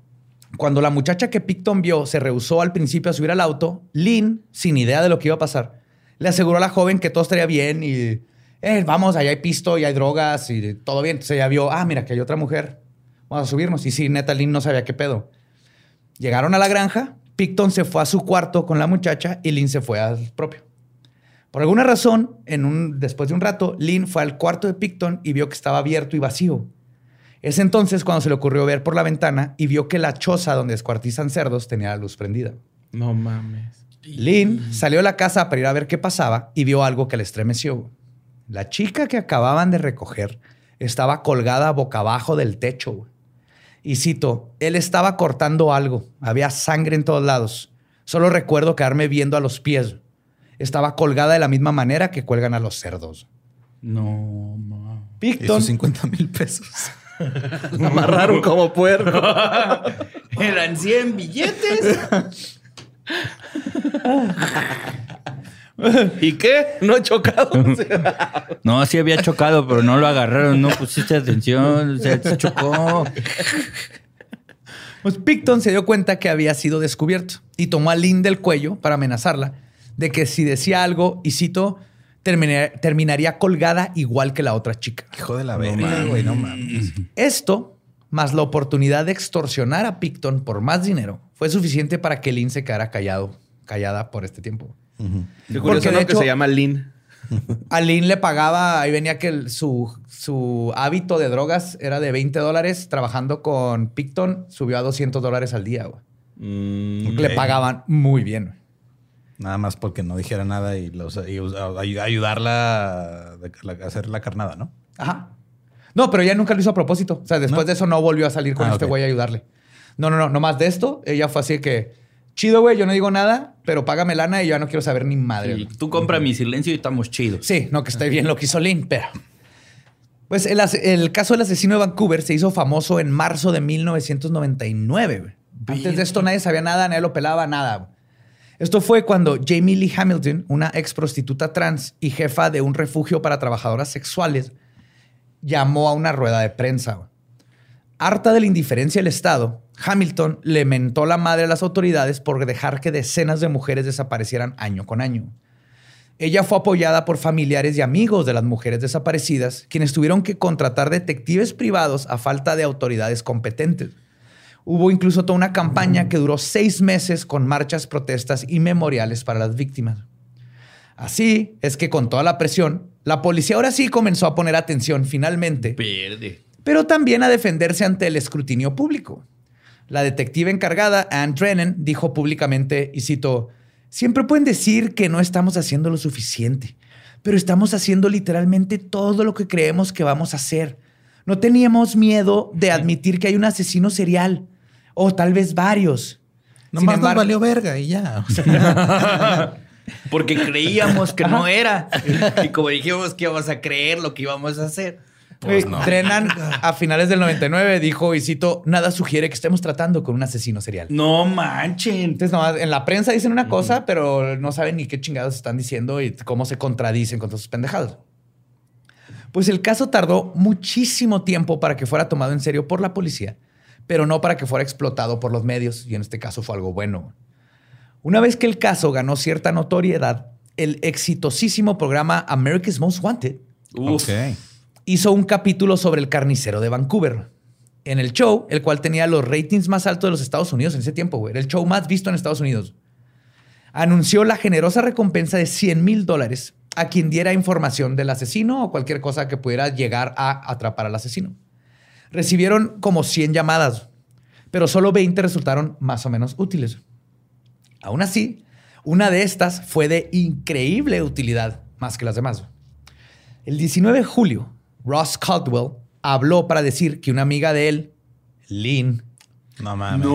Cuando la muchacha que Picton vio se rehusó al principio a subir al auto, Lynn, sin idea de lo que iba a pasar, le aseguró a la joven que todo estaría bien y eh, vamos, allá hay pisto y hay drogas y todo bien. Entonces ella vio, ah, mira, que hay otra mujer. Vamos a subirnos. Y sí, neta, Lynn no sabía qué pedo. Llegaron a la granja, Picton se fue a su cuarto con la muchacha y Lynn se fue al propio. Por alguna razón, después de un rato, Lynn fue al cuarto de Picton y vio que estaba abierto y vacío. Es entonces cuando se le ocurrió ver por la ventana y vio que la choza donde descuartizan cerdos tenía la luz prendida. No mames. Lynn salió de la casa para ir a ver qué pasaba y vio algo que le estremeció. La chica que acababan de recoger estaba colgada boca abajo del techo. Y cito, él estaba cortando algo, había sangre en todos lados. Solo recuerdo quedarme viendo a los pies. Estaba colgada de la misma manera que cuelgan a los cerdos. No, ma. Picton, Esos 50 mil pesos. Me amarraron como puerco. Eran 100 billetes. ¿Y qué? No he chocado. No, sí había chocado, pero no lo agarraron. No pusiste atención. Se, se chocó. pues Picton se dio cuenta que había sido descubierto y tomó a Lynn del cuello para amenazarla de que si decía algo, y cito, terminaría, terminaría colgada igual que la otra chica. Hijo de la verga, güey, no mames. Esto, más la oportunidad de extorsionar a Picton por más dinero, fue suficiente para que Lynn se quedara callado, callada por este tiempo. qué curioso, de ¿no? hecho- que se llama Lynn. A Lynn le pagaba, ahí venía que el- su, su hábito de drogas era de 20 dólares, trabajando con Picton subió a 200 dólares al día. güey. Mm, Le pagaban muy bien. Nada más porque no dijera nada y, los- y ayudarla a, a hacer la carnada, ¿no? Ajá. No, pero ella nunca lo hizo a propósito. O sea, después ¿No? de eso no volvió a salir con Ah, este güey a ayudarle. No, no, no. Nomás de esto, ella fue así que, chido, güey, yo no digo nada, pero págame lana y yo ya no quiero saber ni madre. Sí, tú compra mi silencio y estamos chidos. Sí, no, que esté bien lo que hizo Lynn, pero... Pues el, el caso del asesino de Vancouver se hizo famoso en marzo de 1999. güey. Antes de esto nadie sabía nada, nadie lo pelaba, nada. Esto fue cuando Jamie Lee Hamilton, una ex prostituta trans y jefa de un refugio para trabajadoras sexuales, llamó a una rueda de prensa. Harta de la indiferencia del Estado, Hamilton le mentó la madre a las autoridades por dejar que decenas de mujeres desaparecieran año con año. Ella fue apoyada por familiares y amigos de las mujeres desaparecidas, quienes tuvieron que contratar detectives privados a falta de autoridades competentes. Hubo incluso toda una campaña que duró seis meses con marchas, protestas y memoriales para las víctimas. Así es que con toda la presión, la policía ahora sí comenzó a poner atención finalmente Pierde. pero también a defenderse ante el escrutinio público. La detective encargada, Anne Drennan, dijo públicamente, y cito, siempre pueden decir que no estamos haciendo lo suficiente, pero estamos haciendo literalmente todo lo que creemos que vamos a hacer. No teníamos miedo de admitir que hay un asesino serial, o tal vez varios. Nomás nos embargo- valió verga y ya. O sea, Porque creíamos que no era. Y como dijimos que íbamos a creer lo que íbamos a hacer. Pues Güey, Drennan, a finales del 99, dijo, y cito, nada sugiere que estemos tratando con un asesino serial. No manchen. Entonces, nomás en la prensa dicen una cosa, pero no saben ni qué chingados están diciendo y cómo se contradicen con todas sus pendejadas. Pues el caso tardó muchísimo tiempo para que fuera tomado en serio por la policía, pero no para que fuera explotado por los medios, y en este caso fue algo bueno. Una vez que el caso ganó cierta notoriedad, el exitosísimo programa America's Most Wanted hizo un capítulo sobre el carnicero de Vancouver. En el show, el cual tenía los ratings más altos de los Estados Unidos en ese tiempo, güey. Era el show más visto en Estados Unidos. Anunció la generosa recompensa de 100 mil dólares a quien diera información del asesino o cualquier cosa que pudiera llegar a atrapar al asesino. Recibieron como 100 llamadas, pero solo 20 resultaron más o menos útiles. Aún así, una de estas fue de increíble utilidad más que las demás. El 19 de julio, Ross Caldwell habló para decir que una amiga de él, Lynn, No mames.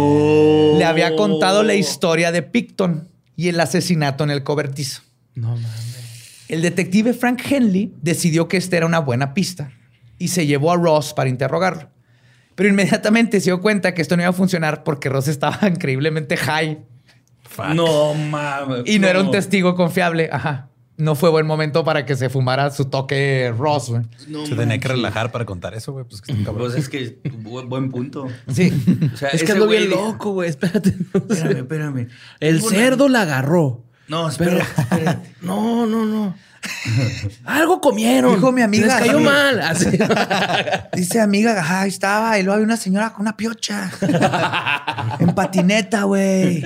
le había contado la historia de Picton y el asesinato en el cobertizo. No mames. El detective Frank Henley decidió que esta era una buena pista y se llevó a Ross para interrogarlo. Pero inmediatamente se dio cuenta que esto no iba a funcionar porque Ross estaba increíblemente high No mames. y no, era un testigo confiable. Ajá. No fue buen momento para que se fumara su toque Ross, güey. No Se tenía que relajar para contar eso, güey. Pues. Pues es que bu- buen punto. Sí. O sea, Es que ando bien loco, güey. Espérate. Espérame, espérame. El cerdo la agarró. No, espera, espérate. No, no, no. Algo comieron. Dijo mi amiga. Les cayó mal. Así. Dice amiga, ajá, ahí estaba. Y luego había una señora con una piocha. en patineta, güey.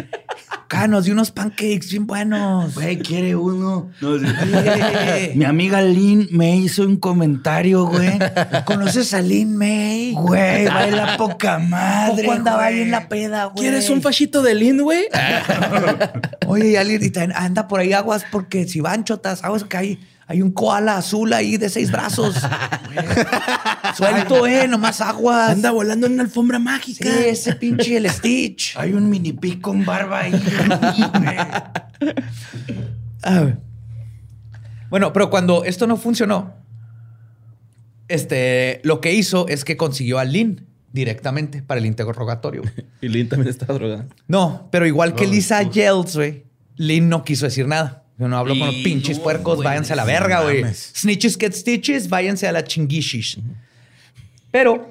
Acá nos dio unos pancakes bien buenos. Güey, quiere uno. No, sí. Mi amiga Lynn me hizo un comentario, güey. ¿Conoces a Lynn May? Güey, baila poca madre. ¿Poco andaba ahí en la peda, güey? ¿Quieres un fachito de Lind, güey? Oye, y alguien y anda por ahí aguas porque si van chotas, aguas que hay, hay un koala azul ahí de seis brazos. Suelto, eh, nomás aguas. Anda volando en una alfombra Sí, mágica. ese pinche el Stitch. Hay un mini pic con barba ahí. Ah, Bueno, pero cuando esto no funcionó, este, lo que hizo es que consiguió a Lynn directamente para el interrogatorio. Y Lind también está drogada. No, pero igual que Lisa Yells, güey, Lynn no quiso decir nada. Yo no hablo con los pinches no, puercos, güey, váyanse a la verga, güey. Snitches get stitches, váyanse a la chinguishis. Pero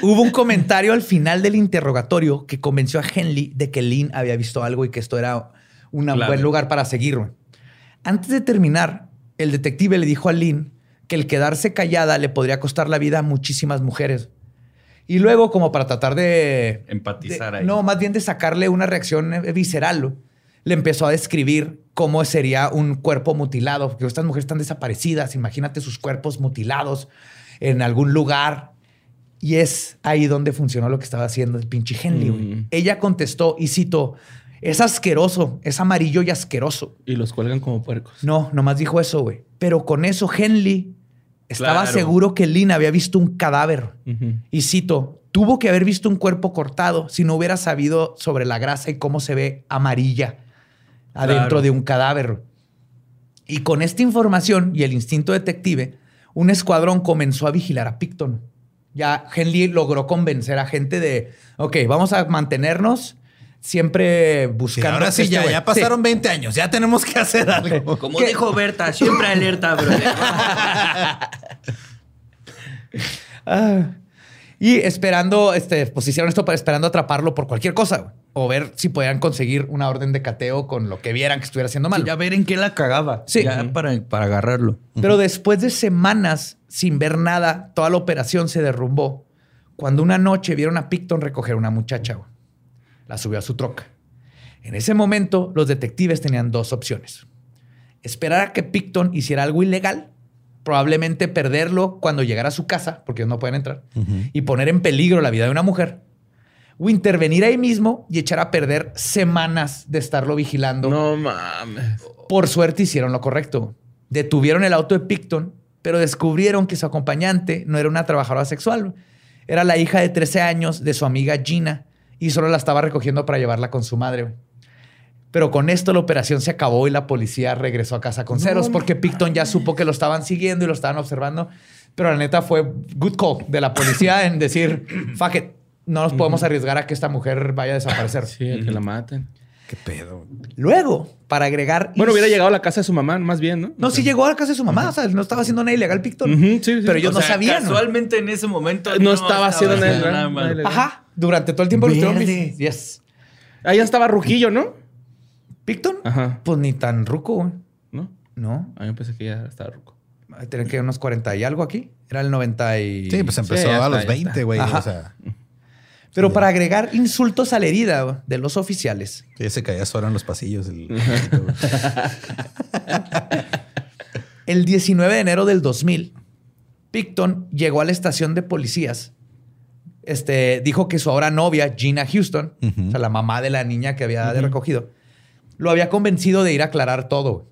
hubo un comentario al final del interrogatorio que convenció a Henley de que Lynn había visto algo y que esto era un buen lugar para seguir. güey. Antes de terminar, el detective le dijo a Lynn que el quedarse callada le podría costar la vida a muchísimas mujeres. Y luego, como para tratar de... Empatizar de- ahí. No, más bien de sacarle una reacción visceral, le empezó a describir cómo sería un cuerpo mutilado, porque estas mujeres están desaparecidas, imagínate sus cuerpos mutilados en algún lugar. Y es ahí donde funcionó lo que estaba haciendo el pinche Henley. Mm. Ella contestó, y cito, es asqueroso, es amarillo y asqueroso. Y los cuelgan como puercos. No, nomás dijo eso, güey. Pero con eso Henley estaba Claro. seguro que Lynn había visto un cadáver. Y cito, tuvo que haber visto un cuerpo cortado si no hubiera sabido sobre la grasa y cómo se ve amarilla adentro Claro. de un cadáver. Y con esta información y el instinto detective, un escuadrón comenzó a vigilar a Picton. Ya Henley logró convencer a gente de, ok, vamos a mantenernos siempre Sí, buscando. ahora sí, este ya, güey". ya pasaron 20 años. Ya tenemos que hacer algo. Como ¿Qué? dijo Berta, siempre alerta, bro. Ah. Y esperando, este, pues hicieron esto para esperando atraparlo por cualquier cosa güey. o ver si podían conseguir una orden de cateo con lo que vieran que estuviera haciendo mal. Ya ver en qué la cagaba. Sí. Ya para, para agarrarlo. Pero después de semanas sin ver nada, toda la operación se derrumbó. Cuando una noche vieron a Picton recoger a una muchacha, güey. la subió a su troca. En ese momento, los detectives tenían dos opciones. Esperar a que Picton hiciera algo ilegal, probablemente perderlo cuando llegara a su casa, porque ellos no pueden entrar, y poner en peligro la vida de una mujer. O intervenir ahí mismo y echar a perder semanas de estarlo vigilando No mames. por suerte hicieron lo correcto. Detuvieron el auto de Picton, pero descubrieron que su acompañante no era una trabajadora sexual. Era la hija de 13 años de su amiga Gina y solo la estaba recogiendo para llevarla con su madre. Pero con esto la operación se acabó y la policía regresó a casa con ceros porque Picton ya supo que lo estaban siguiendo y lo estaban observando. Pero la neta fue good call de la policía en decir, fuck it, no nos podemos arriesgar a que esta mujer vaya a desaparecer. Sí, a que la maten. Qué pedo. Luego, para agregar... Bueno, hubiera llegado a la casa de su mamá, más bien, ¿no? No, sí llegó a la casa de su mamá. O sea, no estaba haciendo nada ilegal Picton. Ujú, sí, sí. Pero ellos O no sea, sabían. ¿no? Casualmente en ese momento No estaba haciendo nada- nada ilegal. Ajá. Durante todo el tiempo lo estuvieron Verde. vis- Yes. Ahí estaba Ruquillo, ¿no? ¿Picton? Ajá. Pues ni tan ruco, güey. ¿No? No. A mí me pensé que ya estaba Ruco. Tienen que ir unos 40 y algo aquí. Era el 90 y... Sí, pues empezó a está, los ya 20, está. güey. O sea, Pero para agregar insultos a la herida de los oficiales, ya se caía solo en los pasillos. el- el 19 de enero del 2000, Picton llegó a la estación de policías. Este, dijo que su ahora novia, Gina Houston, o sea, la mamá de la niña que había recogido, lo había convencido de ir a aclarar todo.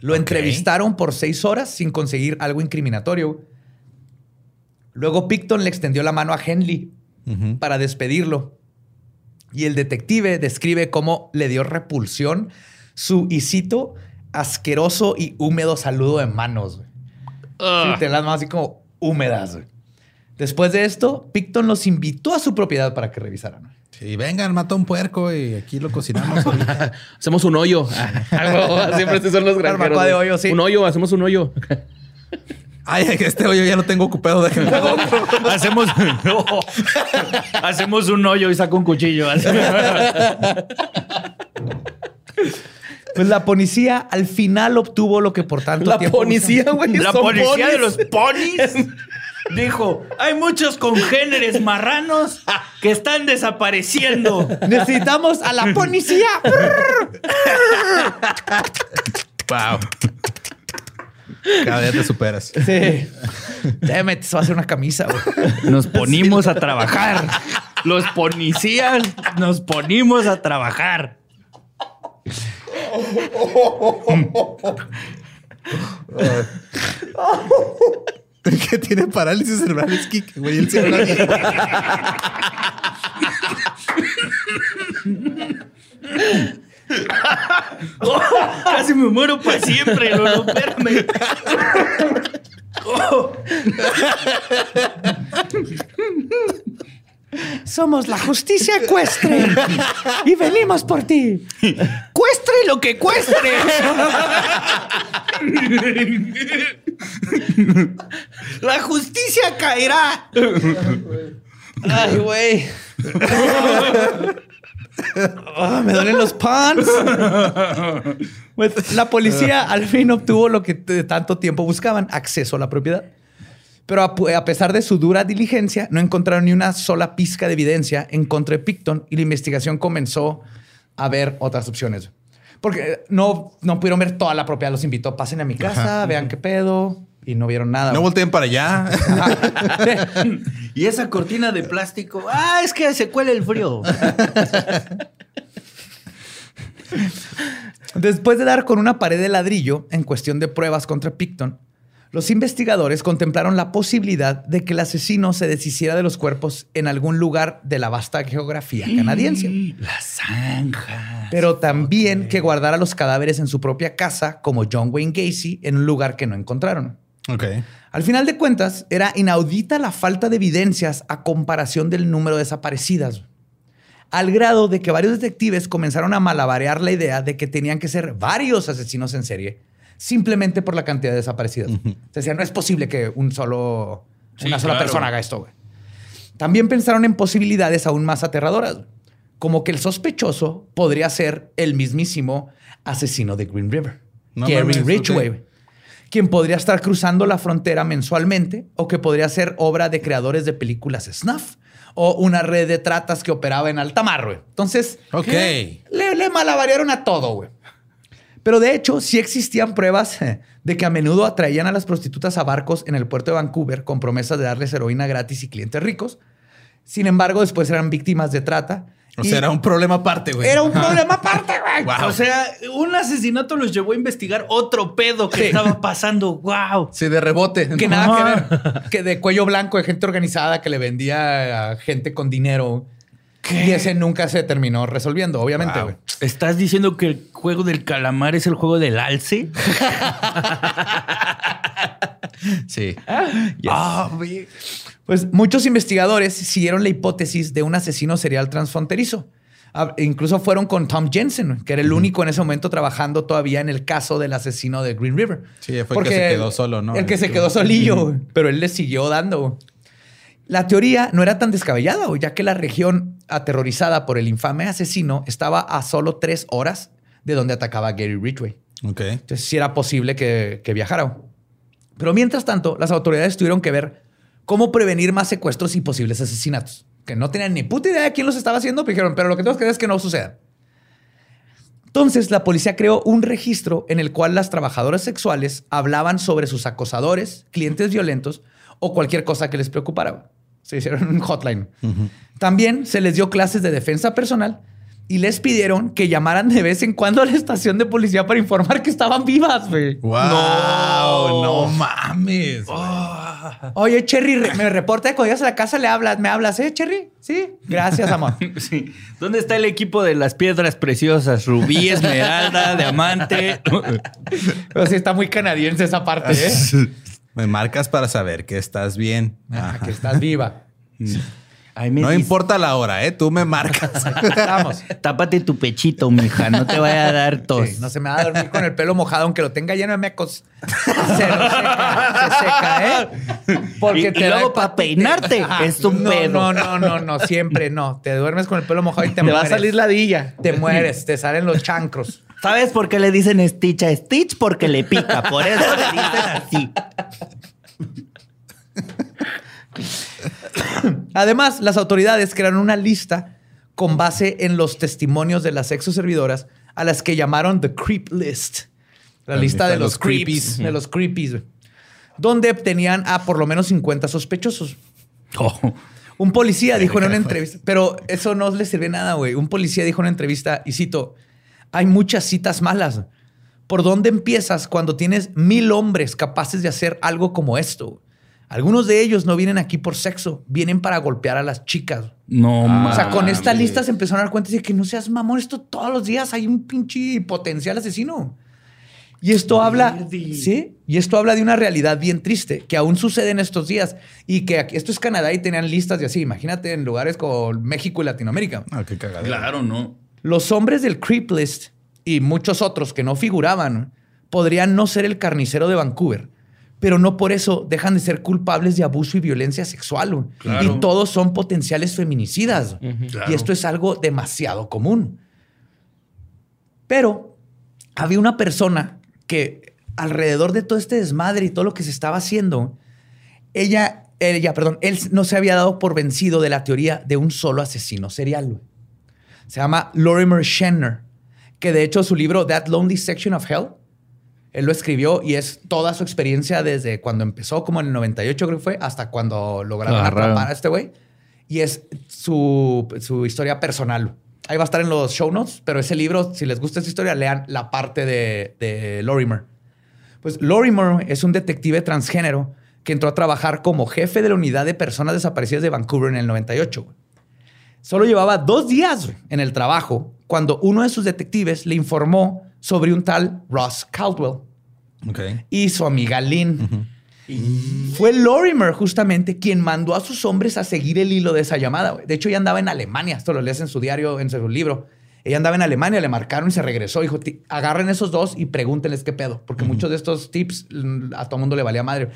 Lo entrevistaron por seis horas sin conseguir algo incriminatorio. Luego Picton le extendió la mano a Henley para despedirlo. Y el detective describe cómo le dio repulsión su, y cito, asqueroso y húmedo saludo de manos. Sí, te las manos así como húmedas. Después de esto, Picton los invitó a su propiedad para que revisaran. Sí, vengan, mata un puerco y aquí lo cocinamos. Hacemos un hoyo. Siempre estos son los granjeros. De hoyo, sí. Un hoyo, hacemos un hoyo. Ay, este hoyo ya lo tengo ocupado. Déjenme. Hacemos, no. Hacemos un hoyo y saco un cuchillo. Pues la policía al final obtuvo lo que por tanto La tiempo policía, güey. La policía de los ponis dijo: hay muchos congéneres marranos que están desapareciendo. Necesitamos a la policía. wow. Cada día te superas. Sí. Déjame, te va a hacer una camisa. güey. Nos ponimos a trabajar. Los policías nos ponimos a trabajar. que tiene parálisis cerebral es Kike, güey. Él se bien. Casi me muero para siempre, Lolo. Espérame. Oh. Somos la justicia ecuestre y venimos por ti. Cuestre lo que cuestre. La justicia caerá. Ay, güey. Ah, me duelen los pants. Pues, la policía al fin obtuvo lo que de tanto tiempo buscaban, acceso a la propiedad. Pero a, pesar de su dura diligencia, no encontraron ni una sola pizca de evidencia en contra de Picton y la investigación comenzó a ver otras opciones. Porque no, no pudieron ver toda la propiedad. Los invitó, pasen a mi casa, vean qué pedo. Y no vieron nada. No volteen para allá. Y esa cortina de plástico. Ah, es que se cuela el frío. Después de dar con una pared de ladrillo en cuestión de pruebas contra Picton, los investigadores contemplaron la posibilidad de que el asesino se deshiciera de los cuerpos en algún lugar de la vasta geografía canadiense. La zanja. Pero también que guardara los cadáveres en su propia casa, como John Wayne Gacy, en un lugar que no encontraron. ok. Al final de cuentas, era inaudita la falta de evidencias a comparación del número de desaparecidas. Al grado de que varios detectives comenzaron a malabarear la idea de que tenían que ser varios asesinos en serie simplemente por la cantidad de desaparecidas. Se decía, no es posible que un solo, Sí, una sola claro. persona haga esto. güey. También pensaron en posibilidades aún más aterradoras, como que el sospechoso podría ser el mismísimo asesino de Green River, No Gary Ridgway, ok. güey, quien podría estar cruzando la frontera mensualmente o que podría ser obra de creadores de películas snuff o una red de tratas que operaba en alta mar, güey. Entonces, Ok. le, le malabarearon a todo, güey. Pero de hecho, sí existían pruebas eh, de que a menudo atraían a las prostitutas a barcos en el puerto de Vancouver con promesas de darles heroína gratis y clientes ricos. Sin embargo, después eran víctimas de trata. O y sea, era un problema aparte, güey. era un problema aparte, güey. Wow. O sea, un asesinato los llevó a investigar otro pedo que Sí. estaba pasando. Wow. Sí, de rebote. Que nada que ver. Que de cuello blanco, de gente organizada que le vendía a gente con dinero. Y ese nunca se terminó resolviendo, obviamente, Wow. ¿Estás diciendo que el juego del calamar es el juego del alce? Sí. Ah, güey. Pues muchos investigadores siguieron la hipótesis de un asesino serial transfronterizo. Ah, Incluso fueron con Tom Jensen, que era el único en ese momento trabajando todavía en el caso del asesino de Green River. Sí, fue el que se quedó solo, ¿no? El que se quedó solillo, pero él le siguió dando. La teoría no era tan descabellada, ya que la región aterrorizada por el infame asesino estaba a solo tres horas de donde atacaba Gary Ridgway. Entonces sí era posible que, que viajara. Pero mientras tanto, las autoridades tuvieron que ver cómo prevenir más secuestros y posibles asesinatos. Que no tenían ni puta idea de quién los estaba haciendo, pero dijeron, pero lo que tenemos que hacer es que no suceda. Entonces, la policía creó un registro en el cual las trabajadoras sexuales hablaban sobre sus acosadores, clientes violentos o cualquier cosa que les preocupara. Se hicieron un hotline. También se les dio clases de defensa personal y les pidieron que llamaran de vez en cuando a la estación de policía para informar que estaban vivas, güey. Wow. No, mames. Oh. Oye, Cherry, me reporta que cuando llegas a la casa le hablas. ¿Me hablas, eh, Cherry? Sí. Gracias, amor. Sí. ¿Dónde está el equipo de las piedras preciosas? Rubí, esmeralda, diamante. Pero sí está muy canadiense esa parte, ¿eh? Me marcas para saber que estás bien. Ah, que estás viva. Me No dice, importa la hora, ¿eh? Tú me marcas. Vamos. Tápate tu pechito, mija. No te vaya a dar tos. Sí, no se me va a dormir con el pelo mojado, aunque lo tenga lleno de mecos. Se lo seca, se seca, ¿eh? Porque Y- y te da luego pa' hepatitis. peinarte, es un no, pedo. No, no, no, no, siempre no. Te duermes con el pelo mojado y te, Te va a mueres. salir ladilla. Te mueres, te salen los chancros. ¿Sabes por qué le dicen Stitch a Stitch? Porque le pica. Por eso le dicen así. Además, las autoridades crearon una lista con base en los testimonios de las sexoservidoras a las que llamaron The Creep List. La, lista de los, creepies. De los creepies. Donde tenían a por lo menos 50 sospechosos. Oh. Un policía dijo en una entrevista, pero eso no le sirve nada, güey. Un policía dijo en una entrevista, y cito, hay muchas citas malas. ¿Por dónde empiezas cuando tienes mil hombres capaces de hacer algo como esto? Algunos de ellos no vienen aquí por sexo, vienen para golpear a las chicas. No, o sea, con mames. esta lista se empezaron a dar cuenta de que no seas mamón, esto todos los días hay un pinche potencial asesino. Y esto habla, sí, y esto habla de una realidad bien triste que aún sucede en estos días y que aquí- esto es Canadá y tenían listas y así. Imagínate en lugares como México y Latinoamérica. Ah, qué cagadero. Claro, no. Los hombres del Creep List y muchos otros que no figuraban podrían no ser el carnicero de Vancouver, pero no por eso dejan de ser culpables de abuso y violencia sexual. Claro. Y todos son potenciales feminicidas. Claro. Y esto es algo demasiado común. Pero había una persona que alrededor de todo este desmadre y todo lo que se estaba haciendo, ella, ella, perdón, él no se había dado por vencido de la teoría de un solo asesino serial. Se llama Lorimer Schenner, que de hecho su libro That Lonely Section of Hell, él lo escribió y es toda su experiencia desde cuando empezó, como en el 98 creo que fue, hasta cuando lograron Agarraron. atrapar a este güey. Y es su, su historia personal. Ahí va a estar en los show notes, pero ese libro, si les gusta esa historia, lean la parte de, de Lorimer. Pues Lorimer es un detective transgénero que entró a trabajar como jefe de la unidad de personas desaparecidas de Vancouver en el 98. güey. Solo llevaba dos días en el trabajo cuando uno de sus detectives le informó sobre un tal Ross Caldwell Ok. y su amiga Lynn. Fue Lorimer justamente quien mandó a sus hombres a seguir el hilo de esa llamada. De hecho, ella andaba en Alemania. Esto lo lees en su diario, en su libro. Ella andaba en Alemania, le marcaron y se regresó. Dijo, "Ti- agarren esos dos y pregúntenles qué pedo. Porque muchos de estos tips mm, a todo mundo le valía madre.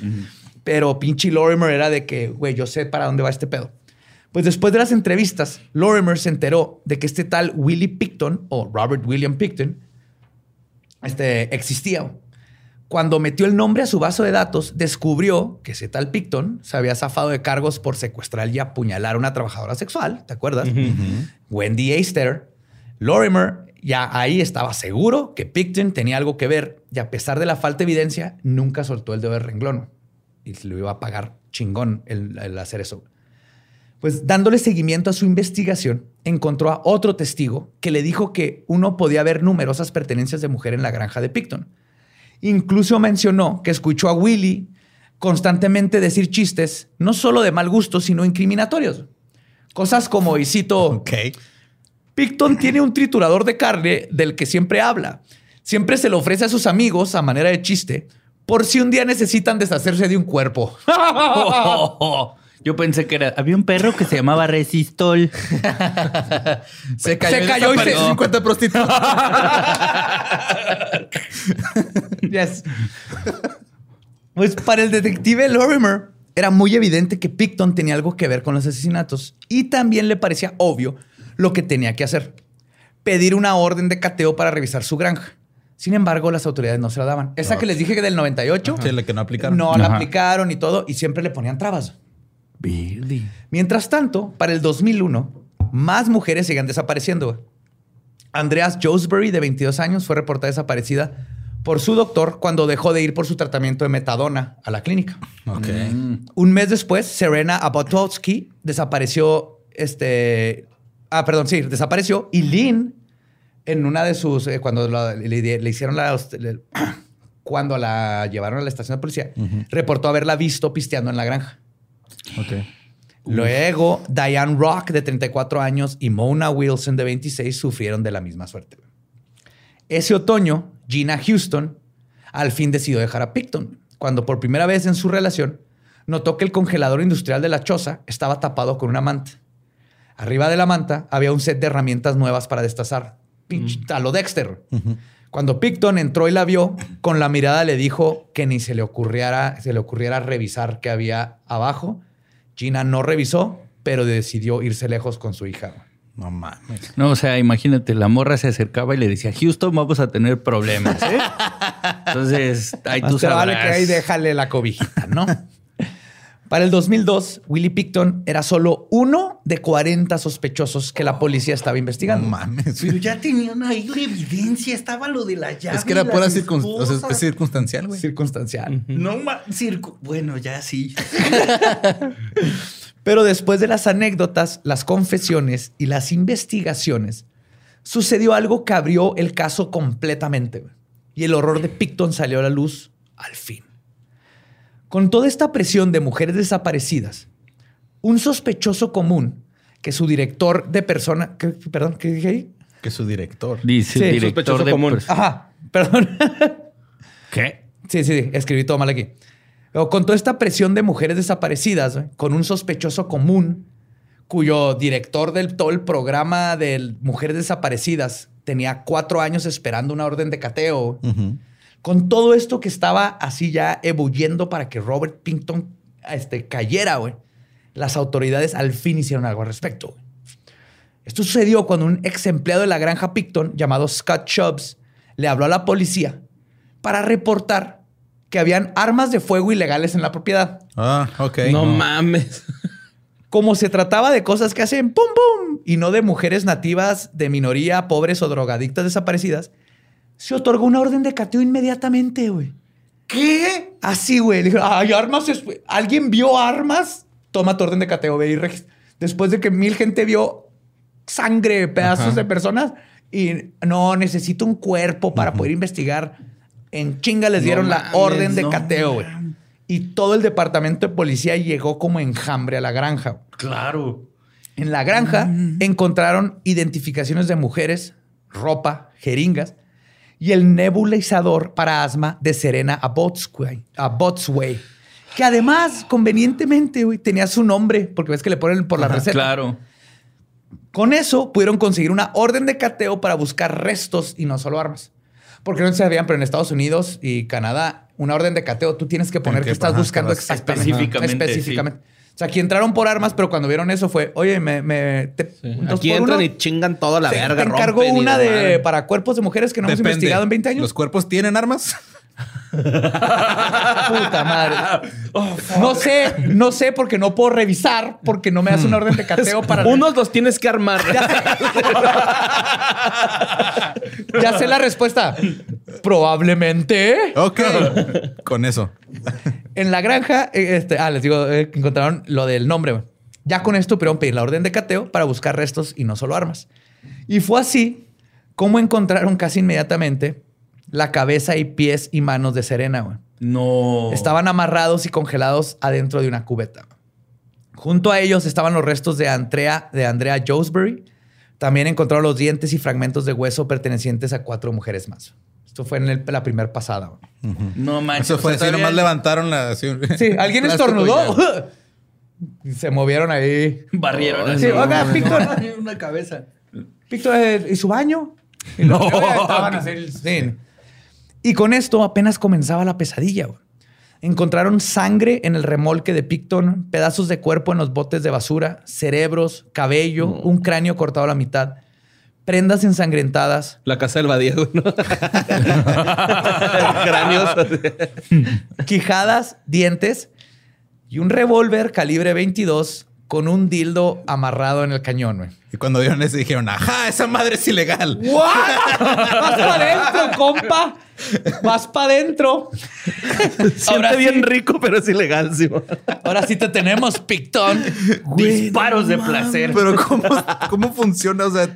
Pero pinche Lorimer era de que, güey, yo sé para dónde va este pedo. Pues después de las entrevistas, Lorimer se enteró de que este tal Willie Picton o Robert William Picton este, existía. Cuando metió el nombre a su vaso de datos, descubrió que ese tal Picton se había zafado de cargos por secuestrar y apuñalar a una trabajadora sexual, ¿te acuerdas? Wendy Eister. Lorimer ya ahí estaba seguro que Picton tenía algo que ver y a pesar de la falta de evidencia, nunca soltó el dedo del renglón. Y se lo iba a pagar chingón el, el hacer eso. Pues dándole seguimiento a su investigación, encontró a otro testigo que le dijo que uno podía ver numerosas pertenencias de mujer en la granja de Picton. Incluso mencionó que escuchó a Willy constantemente decir chistes, no solo de mal gusto, sino incriminatorios. Cosas como, y cito, Ok. Picton tiene un triturador de carne del que siempre habla. Siempre se lo ofrece a sus amigos a manera de chiste, por si un día necesitan deshacerse de un cuerpo. Yo pensé que era. Había un perro que se llamaba Resistol. Se cayó, Se y cayó y se- desapareció 50 prostitutas. Yes. Pues para el detective Lorimer era muy evidente que Picton tenía algo que ver con los asesinatos y también le parecía obvio lo que tenía que hacer. Pedir una orden de cateo para revisar su granja. Sin embargo, las autoridades no se la daban. Esa que les dije que del 98, Sí, la que no aplicaron. no la aplicaron y todo, y siempre le ponían trabas. Mientras tanto, para el 2001, más mujeres siguen desapareciendo. Andreas Josbury, de 22 años, fue reportada desaparecida por su doctor cuando dejó de ir por su tratamiento de metadona a la clínica. Ok. Un mes después, Serena Abotowski desapareció, este, ah, perdón, sí, desapareció y Lynn, en una de sus, eh, cuando la- le, le hicieron la, le- cuando la llevaron a la estación de policía, reportó haberla visto pisteando en la granja. Luego, Diane Rock, de 34 años, y Mona Wilson, de 26, sufrieron de la misma suerte. Ese otoño, Gina Houston al fin decidió dejar a Picton, cuando por primera vez en su relación notó que el congelador industrial de la choza estaba tapado con una manta. Arriba de la manta había un set de herramientas nuevas para destazar. Pinche- A lo Dexter. Cuando Picton entró y la vio, con la mirada le dijo que ni se le ocurriera, se le ocurriera revisar qué había abajo. Gina no revisó, pero decidió irse lejos con su hija. No mames. No, o sea, imagínate, la morra se acercaba y le decía, Houston, vamos a tener problemas, ¿eh? Entonces, ahí tú vale que ahí déjale la cobijita, ¿no? Para el 2002, Willie Picton era solo uno de 40 sospechosos que la policía estaba No investigando. mames. Pero ya tenían ahí la evidencia, estaba lo de la llave. Es que era pura circun- o sea, esposas. es circunstancial, güey. Circunstancial. No ma- circo. Bueno, ya sí. Pero después de las anécdotas, las confesiones y las investigaciones, sucedió algo que abrió el caso completamente. Y el horror de Picton salió a la luz al fin. Con toda esta presión de mujeres desaparecidas, un sospechoso común que su director de persona... ¿qué- perdón, ¿qué dije ahí? Que su director. Dice Sí, el director sospechoso de común. Ajá, perdón. ¿Qué? Sí, sí, sí, escribí todo mal aquí. Pero con toda esta presión de mujeres desaparecidas, güey, con un sospechoso común, cuyo director del todo el programa de mujeres desaparecidas tenía cuatro años esperando una orden de cateo. Ujú. Con todo esto que estaba así ya ebulliendo para que Robert Pinton este, cayera, güey, las autoridades al fin hicieron algo al respecto. güey. Esto sucedió cuando un ex empleado de la granja Picton, llamado Scott Chubbs, le habló a la policía para reportar que habían armas de fuego ilegales en la propiedad. Ah, ok. No mames. Como se trataba de cosas que hacen pum pum y no de mujeres nativas de minoría, pobres o drogadictas desaparecidas, se otorgó una orden de cateo inmediatamente, güey. ¿Qué? Así, güey. Le dijo, hay armas. ¿Alguien vio armas? Toma tu orden de cateo, ve y regis- Después de que mil gente vio sangre, pedazos Ajá. de personas y no, necesito un cuerpo para poder investigar. En chinga les No dieron la mames, orden de no cateo, güey. Y todo el departamento de policía llegó como enjambre a la granja. Claro. En la granja encontraron identificaciones de mujeres, ropa, jeringas y el nebulizador para asma de Serena Abotsway, Abotsway, que además, convenientemente, güey, tenía su nombre, porque ves que le ponen por la receta. Claro. Con eso pudieron conseguir una orden de cateo para buscar restos y no solo armas. Porque no se sabían, pero en Estados Unidos y Canadá, una orden de cateo, tú tienes que poner que- que estás buscando exactamente. Específicamente, Específicamente. O sea, aquí entraron por armas, pero cuando vieron eso fue, oye, me... me te- Aquí entran uno. y chingan toda la Te- verga. Te encargo rompen una de para cuerpos de mujeres que no hemos Depende. investigado en 20 años. ¿Los cuerpos tienen armas? Puta madre. no sé, no sé porque no puedo revisar porque no me das una orden de cateo para. Unos los tienes que armar. Ya sé la respuesta. Probablemente. Ok. Con eso. En la granja, eh, este, ah, les digo, eh, encontraron lo del nombre. Ya con esto pudieron pedir la orden de cateo para buscar restos y no solo armas. Y fue así como encontraron casi inmediatamente la cabeza y pies y manos de Serena. güey. No. Estaban amarrados y congelados adentro de una cubeta. Junto a ellos estaban los restos de Andrea, de Andrea Josbury. También encontraron los dientes y fragmentos de hueso pertenecientes a cuatro mujeres más. Esto fue en el- la primera pasada. güey. No manches. Eso fue o así, nomás levantaron la... así, Sí, alguien estornudó. se movieron ahí. Barrieron. Sí, oiga, Víctor, Una cabeza. Víctor, eh, ¿y su baño? Y que estaban así, sí. Y con esto apenas comenzaba la pesadilla. güey. Encontraron sangre en el remolque de Picton, pedazos de cuerpo en los botes de basura, cerebros, cabello, un cráneo cortado a la mitad, prendas ensangrentadas, La casa del güey, ¿no? Cráneos. quijadas, dientes y un revólver calibre 22 con un dildo amarrado en el cañón. güey. Y cuando vieron eso dijeron, ajá, esa madre es ilegal. ¿What? Vas para adentro, compa. Vas para adentro. Ahora sí. bien rico, pero es ilegal, sí. Ahora sí te tenemos, Picton. Disparos de placer. Pero ¿cómo, cómo funciona? O sea,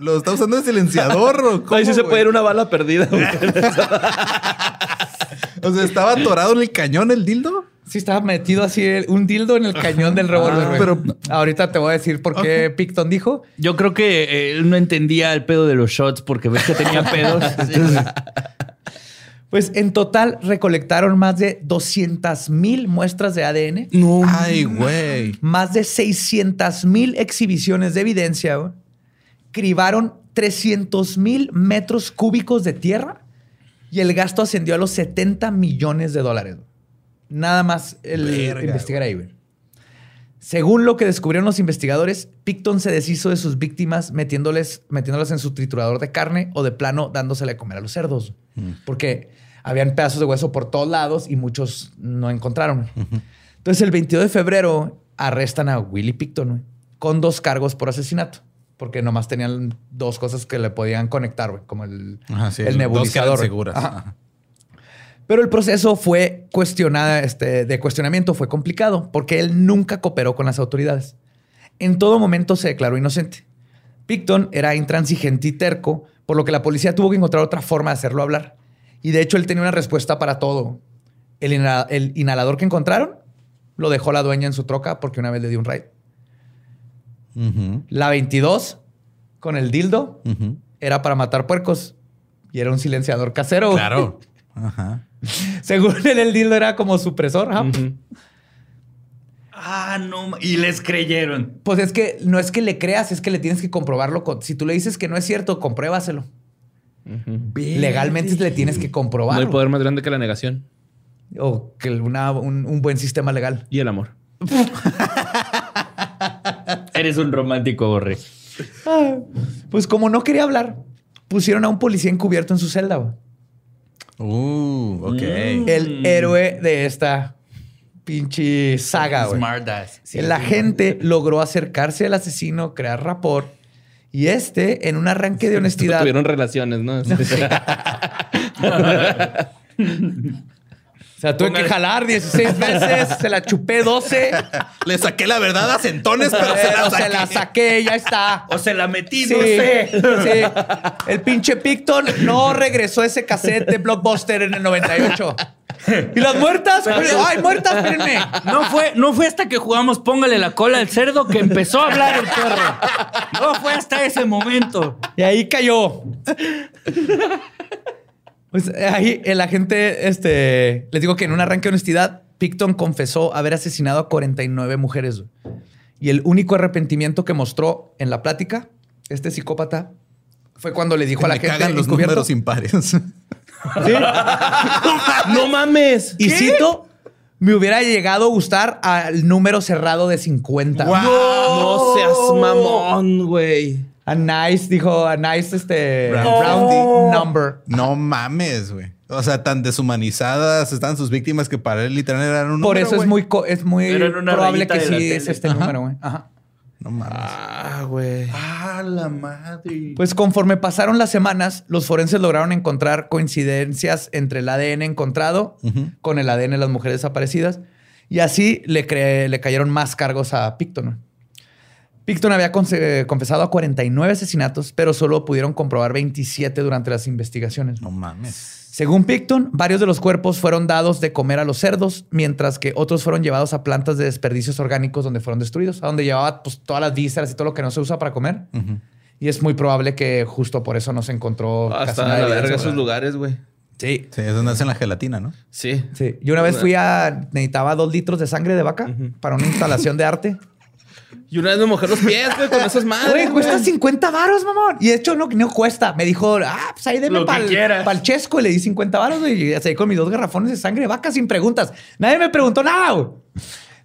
¿Lo está usando de silenciador o cómo, Ahí sí se güey? puede ir una bala perdida. güey. O sea, ¿estaba atorado en el cañón el dildo? Sí, estaba metido así un dildo en el cañón del revólver. Ah, güey. pero- ahorita te voy a decir por qué Picton dijo. Yo creo que eh, él no entendía el pedo de los shots porque ves que tenía pedos. Entonces, Pues en total recolectaron más de 200 mil muestras de ADN, No. Ay, güey. más de 600 mil exhibiciones de evidencia, güey. cribaron 300 mil metros cúbicos de tierra y el gasto ascendió a los 70 millones de dólares. güey. Nada más el Verga, investigar ahí. güey. Según lo que descubrieron los investigadores, Picton se deshizo de sus víctimas metiéndoles, metiéndolas en su triturador de carne o de plano dándosele a comer a los cerdos. Porque habían pedazos de hueso por todos lados y muchos no encontraron. Entonces, el 22 de febrero arrestan a Willie Picton güey, con dos cargos por asesinato. Porque nomás tenían dos cosas que le podían conectar, güey, como el, Ajá, sí, el nebulizador. güey. seguras. Ajá. Pero el proceso fue cuestionada, este, de cuestionamiento fue complicado porque él nunca cooperó con las autoridades. En todo momento se declaró inocente. Picton era intransigente y terco, por lo que la policía tuvo que encontrar otra forma de hacerlo hablar. Y de hecho él tenía una respuesta para todo. El, inhala- el inhalador que encontraron lo dejó la dueña en su troca porque una vez le dio un. Ujú, La 22 con el dildo era para matar puercos y era un silenciador casero. Claro. Ajá. Según él, el dildo era como supresor. ajá. ah, no. Y les creyeron. Pues es que no es que le creas, es que le tienes que comprobarlo. con- si tú le dices que no es cierto, compruébaselo. Legalmente le tienes que No comprobar. hay poder más grande que la negación O que una- un, un buen sistema legal. y el amor. Eres un romántico, Borre. Pues como no quería hablar, pusieron a un policía encubierto en su celda. Uh, ok. El héroe de esta pinche saga. güey. Smartass. El agente logró acercarse al asesino, crear rapport. Y este, en un arranque de honestidad, Tuvieron relaciones, ¿no? O sea, tuve que jalar 16 veces, se la chupé 12, Le saqué la verdad a centones, pero se la se saqué. la saqué, ya está. O se la metí, Sí, no sé. sí. El pinche Picton no regresó ese cassette de Blockbuster en el 98. ¿Y las muertas? ¡Ay, muertas! Espérenme. No fue, no fue hasta que jugamos Póngale la cola al cerdo que empezó a hablar el perro. No fue hasta ese momento. Y ahí cayó. Pues ahí el agente, este, les digo que en un arranque de honestidad, Picton confesó haber asesinado a 49 mujeres. Y el único arrepentimiento que mostró en la plática, este psicópata, fue cuando le dijo a la Me gente cagan los números impares. ¡No mames! Y cito, me hubiera llegado a gustar al número cerrado de 50. No seas mamón, güey. A nice, dijo, a nice este Round- rounding number. No mames, güey. O sea, tan deshumanizadas están sus víctimas que para él literal eran un Por número, eso es güey. muy, co- es muy Era en una probable rayita que de la sí es este Ajá. número, güey. Ajá. No mames. Ah, güey. Ah, la madre. Pues conforme pasaron las semanas, los forenses lograron encontrar coincidencias entre el ADN encontrado con el ADN de las mujeres desaparecidas y así le, cre- le cayeron más cargos a Picton. Picton había conse- confesado a 49 asesinatos, pero solo pudieron comprobar 27 durante las investigaciones. No mames. Según Picton, varios de los cuerpos fueron dados de comer a los cerdos, mientras que otros fueron llevados a plantas de desperdicios orgánicos donde fueron destruidos, a donde llevaba pues, todas las vísceras y todo lo que no se usa para comer. Y es muy probable que justo por eso no se encontró casi Hasta la verga esos lugares, güey. Sí. Sí, es donde hacen la gelatina, ¿no? Sí. Sí. Yo una vez fui a... Necesitaba dos litros de sangre de vaca para una instalación de arte. Y una vez me mojé los pies, güey, con esas madres. Güey, cuesta 50 varos, mamón. Y de hecho no, no cuesta. Me dijo, ah, pues ahí que para el chesco. Y le di 50 varos, güey. Y así con mis dos garrafones de sangre de vaca sin preguntas. Nadie me preguntó nada, güey.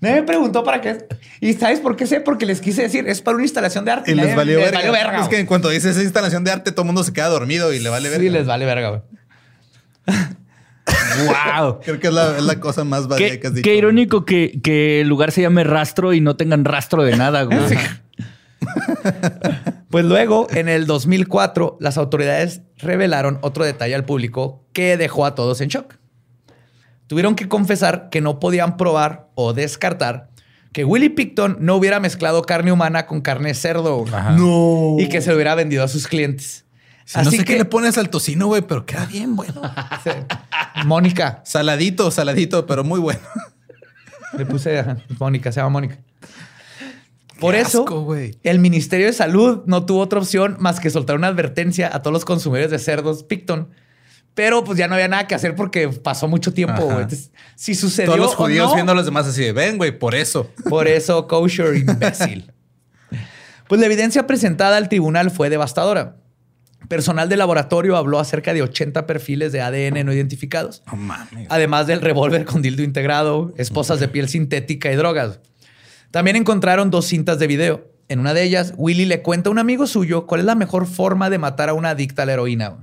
Nadie me preguntó para qué. ¿Y sabes por qué sé? Porque les quise decir, es para una instalación de arte. Y les Nadie- valió verga. verga, es que en cuanto dices esa instalación de arte, todo el mundo se queda dormido y le vale verga. Sí, les vale verga, güey. ¡Wow! Creo que es la, es la cosa más valía Qué, que has dicho. qué irónico que, que el lugar se llame rastro y no tengan rastro de nada, güey. Pues luego, en el 2004, las autoridades revelaron otro detalle al público que dejó a todos en shock. Tuvieron que confesar que no podían probar o descartar que Willie Picton no hubiera mezclado carne humana con carne cerdo. No. Y que se lo hubiera vendido a sus clientes. Sí, no sé qué le pones al tocino, güey, pero queda bien bueno. Mónica. Saladito, saladito, pero muy bueno. Le puse Mónica, se llama Mónica. Por eso, güey. el Ministerio de Salud no tuvo otra opción más que soltar una advertencia a todos los consumidores de cerdos Picton. Pero pues ya no había nada que hacer porque pasó mucho tiempo. Entonces, si sucedió Todos los o judíos no, viendo a los demás así de, ven, güey, por eso. Por eso, kosher imbécil. Pues la evidencia presentada al tribunal fue devastadora. Personal de laboratorio habló acerca de 80 perfiles de ADN no identificados. No mames. Además del revólver con dildo integrado, esposas de piel sintética y drogas. También encontraron dos cintas de video. En una de ellas, Willy le cuenta a un amigo suyo cuál es la mejor forma de matar a una adicta a la heroína.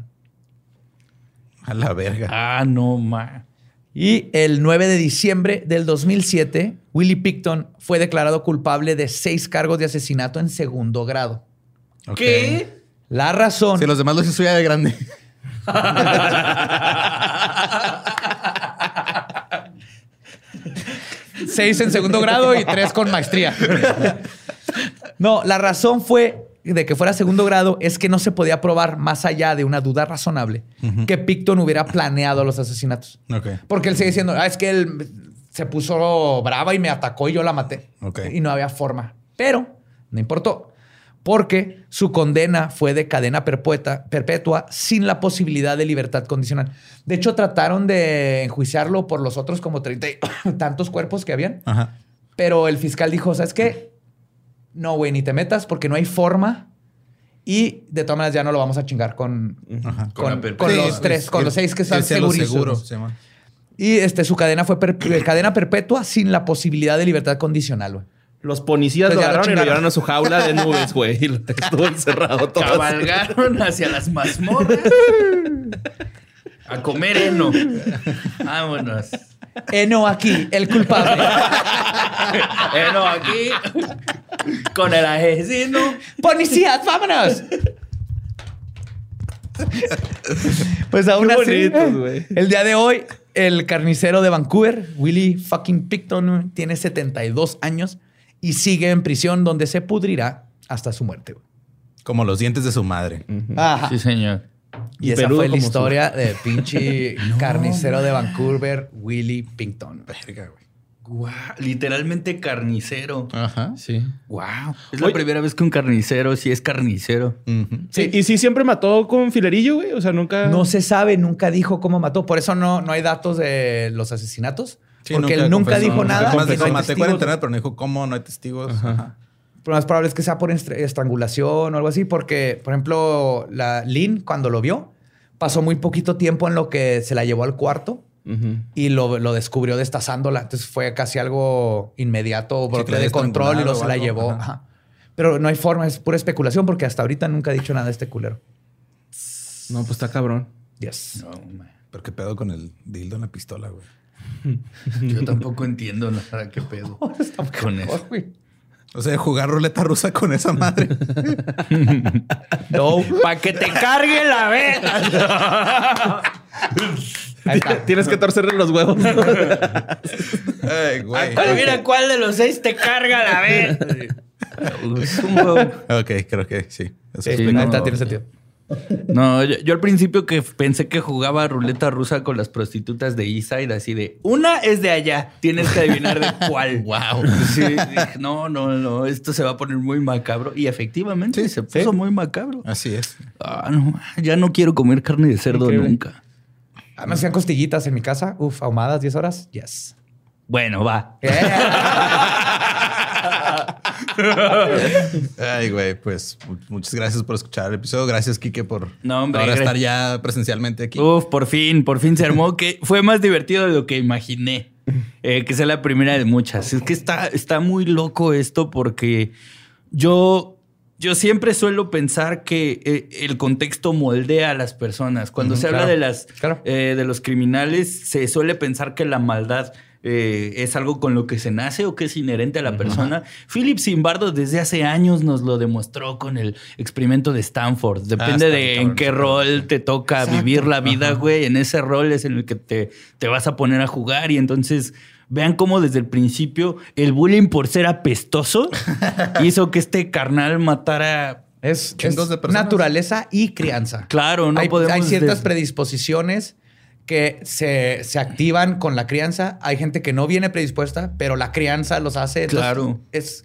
A la verga. Ah, no, ma. Y el 9 de diciembre del 2007, Willie Picton fue declarado culpable de seis cargos de asesinato en segundo grado. ¿Qué? La razón. Si los demás los hizo ya de grande. Seis en segundo grado y tres con maestría. No, la razón fue de que fuera segundo grado es que no se podía probar más allá de una duda razonable que Picton hubiera planeado los asesinatos. Porque él sigue diciendo, ah, es que él se puso brava y me atacó y yo la maté. Y no había forma. Pero no importó. Porque su condena fue de cadena perpetua, perpetua sin la posibilidad de libertad condicional. De hecho, trataron de enjuiciarlo por los otros como treinta y tantos cuerpos que habían. Ajá. Pero el fiscal dijo, ¿sabes qué? No, güey, ni te metas porque no hay forma. Y de todas maneras ya no lo vamos a chingar con, Ajá. con, Sí, los tres, con los seis que están segurísimos. seguro, sí, man. Y este, su cadena fue per- cadena perpetua sin la posibilidad de libertad condicional, güey. Los policías Pues lo agarraron y lo llevaron a su jaula de nubes, güey. Y lo estuvo encerrado todo. Cabalgaron hacia las mazmorras. A comer heno. Vámonos. Eno aquí, el culpable. Heno aquí. Con el asesino. ¡Policías, vámonos! pues aún Qué así, bonitos, el día de hoy, el carnicero de Vancouver, Willie fucking Picton, tiene 72 años y sigue en prisión donde se pudrirá hasta su muerte. güey. Como los dientes de su madre. Sí, señor. Y Y esa fue la como su- historia de pinche carnicero de Vancouver, Willie Picton. Verga, güey. Literalmente carnicero. Ajá. Sí. Wow. Es la Oye. primera vez que un carnicero sí es carnicero. Ujú. Sí. Y sí siempre mató con filerillo, güey. O sea, nunca. No se sabe, nunca dijo cómo mató. Por eso no, no hay datos de los asesinatos. Sí, porque él nunca confesó. dijo nada. Además no dijo, hay maté testigos. 49, pero no dijo cómo, no hay testigos. Ajá. Lo más probable es que sea por estra- estrangulación o algo así, porque, por ejemplo, la Lynn, cuando lo vio, pasó muy poquito tiempo en lo que se la llevó al cuarto y lo, lo descubrió destazándola. Entonces fue casi algo inmediato, brote que la de control y lo se la llevó. Ajá. Ajá. Pero no hay forma, es pura especulación porque hasta ahorita nunca ha dicho nada de este culero. No, pues está cabrón. Yes. No, man. Pero qué pedo con el dildo en la pistola, güey. Yo tampoco entiendo nada. ¿Qué pedo? Con eso. O sea, jugar ruleta rusa con esa madre. No. Para que te cargue la vez. Ahí está. Tienes que torcerle los huevos. Ay, güey. Mira cuál de los seis te carga la juego. Ok, creo que sí. Eso Sí, explica ahí está, todo. tiene sentido. No, yo, yo al principio que pensé que jugaba ruleta rusa con las prostitutas de Eastside, así de una es de allá, tienes que adivinar de cuál. Wow. Sí, dije, no, no, no, esto se va a poner muy macabro. Y efectivamente se puso muy macabro. Así es. Ah, no, ya no quiero comer carne de cerdo Increíble. nunca. Ah, Me hacían costillitas en mi casa. Uf, ahumadas 10 horas. Yes. Bueno, va. Ay, güey, pues mu- muchas gracias por escuchar el episodio. Gracias, Kike, por No, hombre, ahora estar ya presencialmente aquí. Uf, por fin, por fin se armó, que fue más divertido de lo que imaginé. Eh, que sea la primera de muchas. Es que está, está muy loco esto porque yo, yo siempre suelo pensar que eh, el contexto moldea a las personas. Cuando se habla claro, de las claro. eh, de los criminales, se suele pensar que la maldad eh, es algo con lo que se nace o que es inherente a la persona. Philip Zimbardo desde hace años nos lo demostró con el experimento de Stanford. Depende está de en qué rol te toca vivir la vida, güey. En ese rol es en el que te, te vas a poner a jugar y entonces Vean cómo desde el principio el bullying por ser apestoso hizo que este carnal matara. Es, Chingos es de personas. naturaleza y crianza. Claro, no hay, podemos hay ciertas predisposiciones que se, se activan con la crianza. Hay gente que no viene predispuesta, pero la crianza los hace. Claro. Es,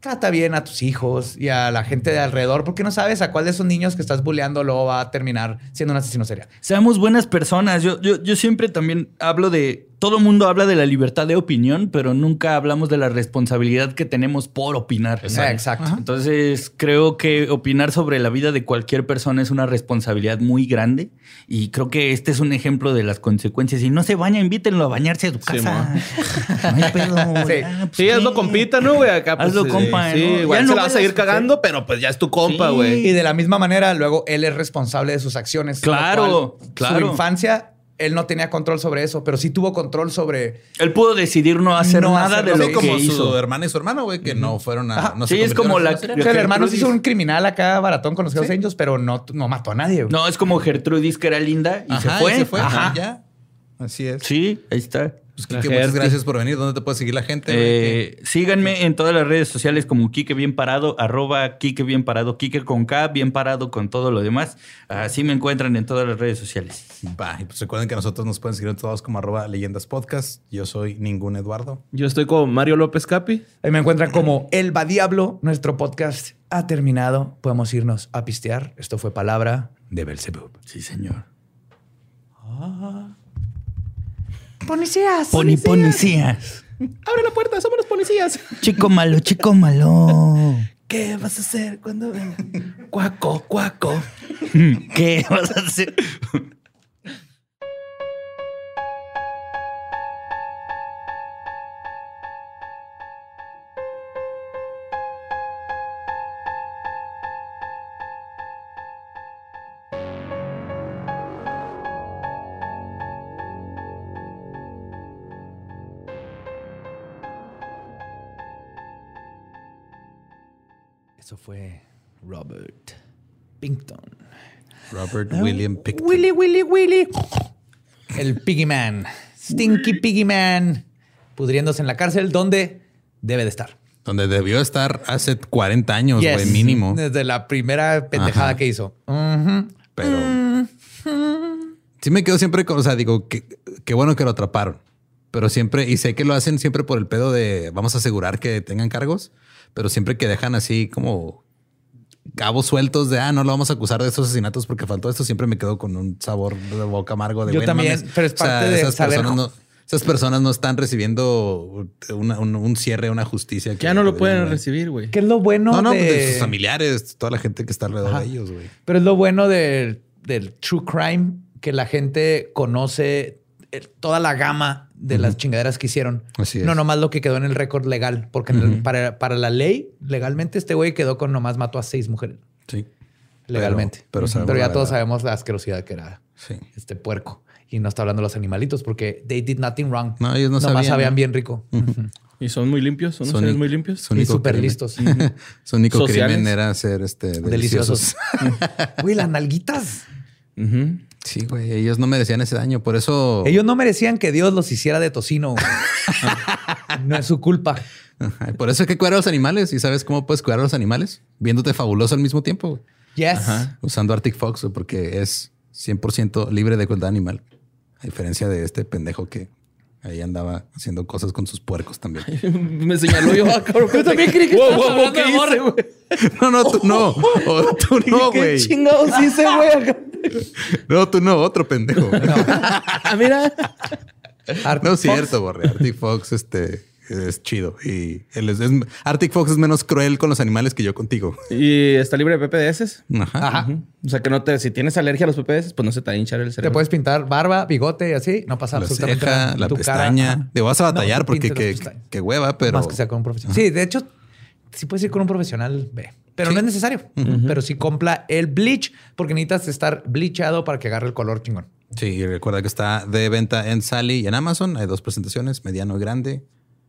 trata bien a tus hijos y a la gente de alrededor, porque no sabes a cuál de esos niños que estás bulleando luego va a terminar siendo un asesino serial. Seamos buenas personas. Yo, yo, yo siempre también hablo de. Todo el mundo habla de la libertad de opinión, pero nunca hablamos de la responsabilidad que tenemos por opinar. Exacto. Entonces, creo que opinar sobre la vida de cualquier persona es una responsabilidad muy grande. Y creo que este es un ejemplo de las consecuencias. Si no se baña, invítenlo a bañarse a su casa. no hay pedo. Sí. ya, pues, Sí, hazlo compita, ¿no, güey? Acá, pues, Hazlo sí, compa, Sí, ¿no? igual Ya se no la vas a vayas- ir cagando, pero pues ya es tu compa, Sí. güey. Y de la misma manera, luego él es responsable de sus acciones. Claro, cual, claro. Su infancia, él no tenía control sobre eso, pero sí tuvo control sobre Él pudo decidir no hacer No nada hacerlo. de lo Sí, que como su hizo. hermana y su hermano, güey, que no fueron a. Ajá. No se Sí, es como la- O sea, el hermano se hizo un criminal acá baratón con los Hells Angels, pero no, no mató a nadie. güey. No, es como Gertrudis, que era linda y Ajá, se fue. y se fue. Ajá. Ajá, ya. Así es. Sí, ahí está. Pues, Kike, muchas gracias por venir. ¿Dónde te puede seguir la gente? Eh, síganme en todas las redes sociales como Kike Bien Parado, arroba Kike Bien Parado, Kike con K, bien parado con todo lo demás. Así me encuentran en todas las redes sociales. Va, y pues recuerden que nosotros nos pueden seguir en todos como arroba leyendas podcast. Yo soy ningún Eduardo. Yo estoy con Mario López Capi. Ahí me encuentran como El Va Diablo. Nuestro podcast ha terminado. Podemos irnos a pistear. Esto fue Palabra de Belzebub. Sí, señor. Policías. Poni policías. Abre la puerta, somos los policías. Chico malo, chico malo. ¿Qué vas a hacer cuando venga? Cuaco, cuaco. ¿Qué vas a hacer? Fue Robert Pinkton. Robert William Picton. Willy, Willy, Willy. El Piggy Man. Stinky Piggy Man. Pudriéndose en la cárcel donde debe de estar. Donde debió estar hace 40 años, güey, Yes. mínimo. Desde la primera pendejada Ajá. que hizo. Pero sí me quedo siempre con, o sea, digo, que qué bueno que lo atraparon. Pero siempre, y sé que lo hacen siempre por el pedo de vamos a asegurar que tengan cargos, pero siempre que dejan así como cabos sueltos de ah, no lo vamos a acusar de estos asesinatos porque faltó esto, siempre me quedo con un sabor de boca amargo de Yo "Güey, no también, mames". pero es parte de esas saber personas no, esas personas no están recibiendo una- un, un cierre, una justicia. que Ya no lo pueden güey. recibir, güey. ¿Qué es lo bueno No, no, de... de sus familiares, toda la gente que está alrededor Ajá. de ellos, güey. Pero es lo bueno del, del true crime, que la gente conoce el- toda la gama de las chingaderas que hicieron. Así es. No nomás lo que quedó en el récord legal, porque el- para, para la ley, legalmente, este güey quedó con nomás mató a seis mujeres. Sí. Legalmente. pero ya todos verdad. sabemos la asquerosidad que era Sí. este puerco. Y no está hablando de los animalitos porque they did nothing wrong. No, ellos no Nomás sabían, sabían bien rico. Y son muy limpios, son, Son muy limpios. Su Y súper listos. Su único crimen era ser este, deliciosos. Deliciosos. Güey, las nalguitas. Ujú. Sí, güey. Ellos no merecían ese daño. Por eso. Ellos no merecían que Dios los hiciera de tocino. no es su culpa. Ajá, Por eso hay que cuidar a los animales. ¿Y sabes cómo puedes cuidar a los animales? Viéndote fabuloso al mismo tiempo. güey. Yes. Usando Arctic Fox, porque es 100% libre de crueldad animal. A diferencia de este pendejo que ahí andaba haciendo cosas con sus puercos también. Me señaló yo, ah, cabrón. Yo también creí que wow, wow, wow, ¿qué hice, güey? No, no, tú no. O tú no, ¿Qué güey. chingados hice, güey? No, tú no, otro pendejo. Ah, mira. Arctic No es Fox. cierto, Borre. Arctic Fox este, es chido. Y él es, es- Arctic Fox es menos cruel con los animales que yo contigo. Y está libre de PPDS. Ajá. Ajá. O sea que no te, si tienes alergia a los PPDS, pues no se te va a hinchar el Te cerebro. puedes pintar barba, bigote y así. No pasa La absolutamente ceja, nada. la Tu cara, pestaña. ajá. Digo, vas a batallar No, porque qué, hueva, pero... Más que sea con un profesional. Sí, de hecho, si puedes ir con un profesional ve. Pero no es necesario. Pero sí compra el bleach porque necesitas estar bleachado para que agarre el color chingón. Sí, recuerda que está de venta en Sally y en Amazon. Hay dos presentaciones, mediano y grande.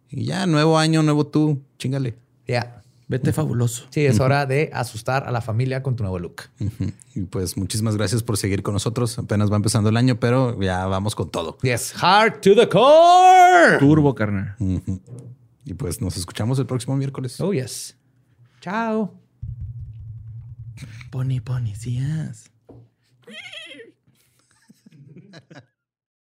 Y ya, nuevo año, nuevo tú. Chingale. Ya. Yeah. Vete fabuloso. Sí, es hora de asustar a la familia con tu nuevo look. Y pues muchísimas gracias por seguir con nosotros. Apenas va empezando el año, pero ya vamos con todo. Yes, hard to the core. Turbo, carnal. Y pues nos escuchamos el próximo miércoles. Oh, yes. Chao. Pony, pony, sí, yes.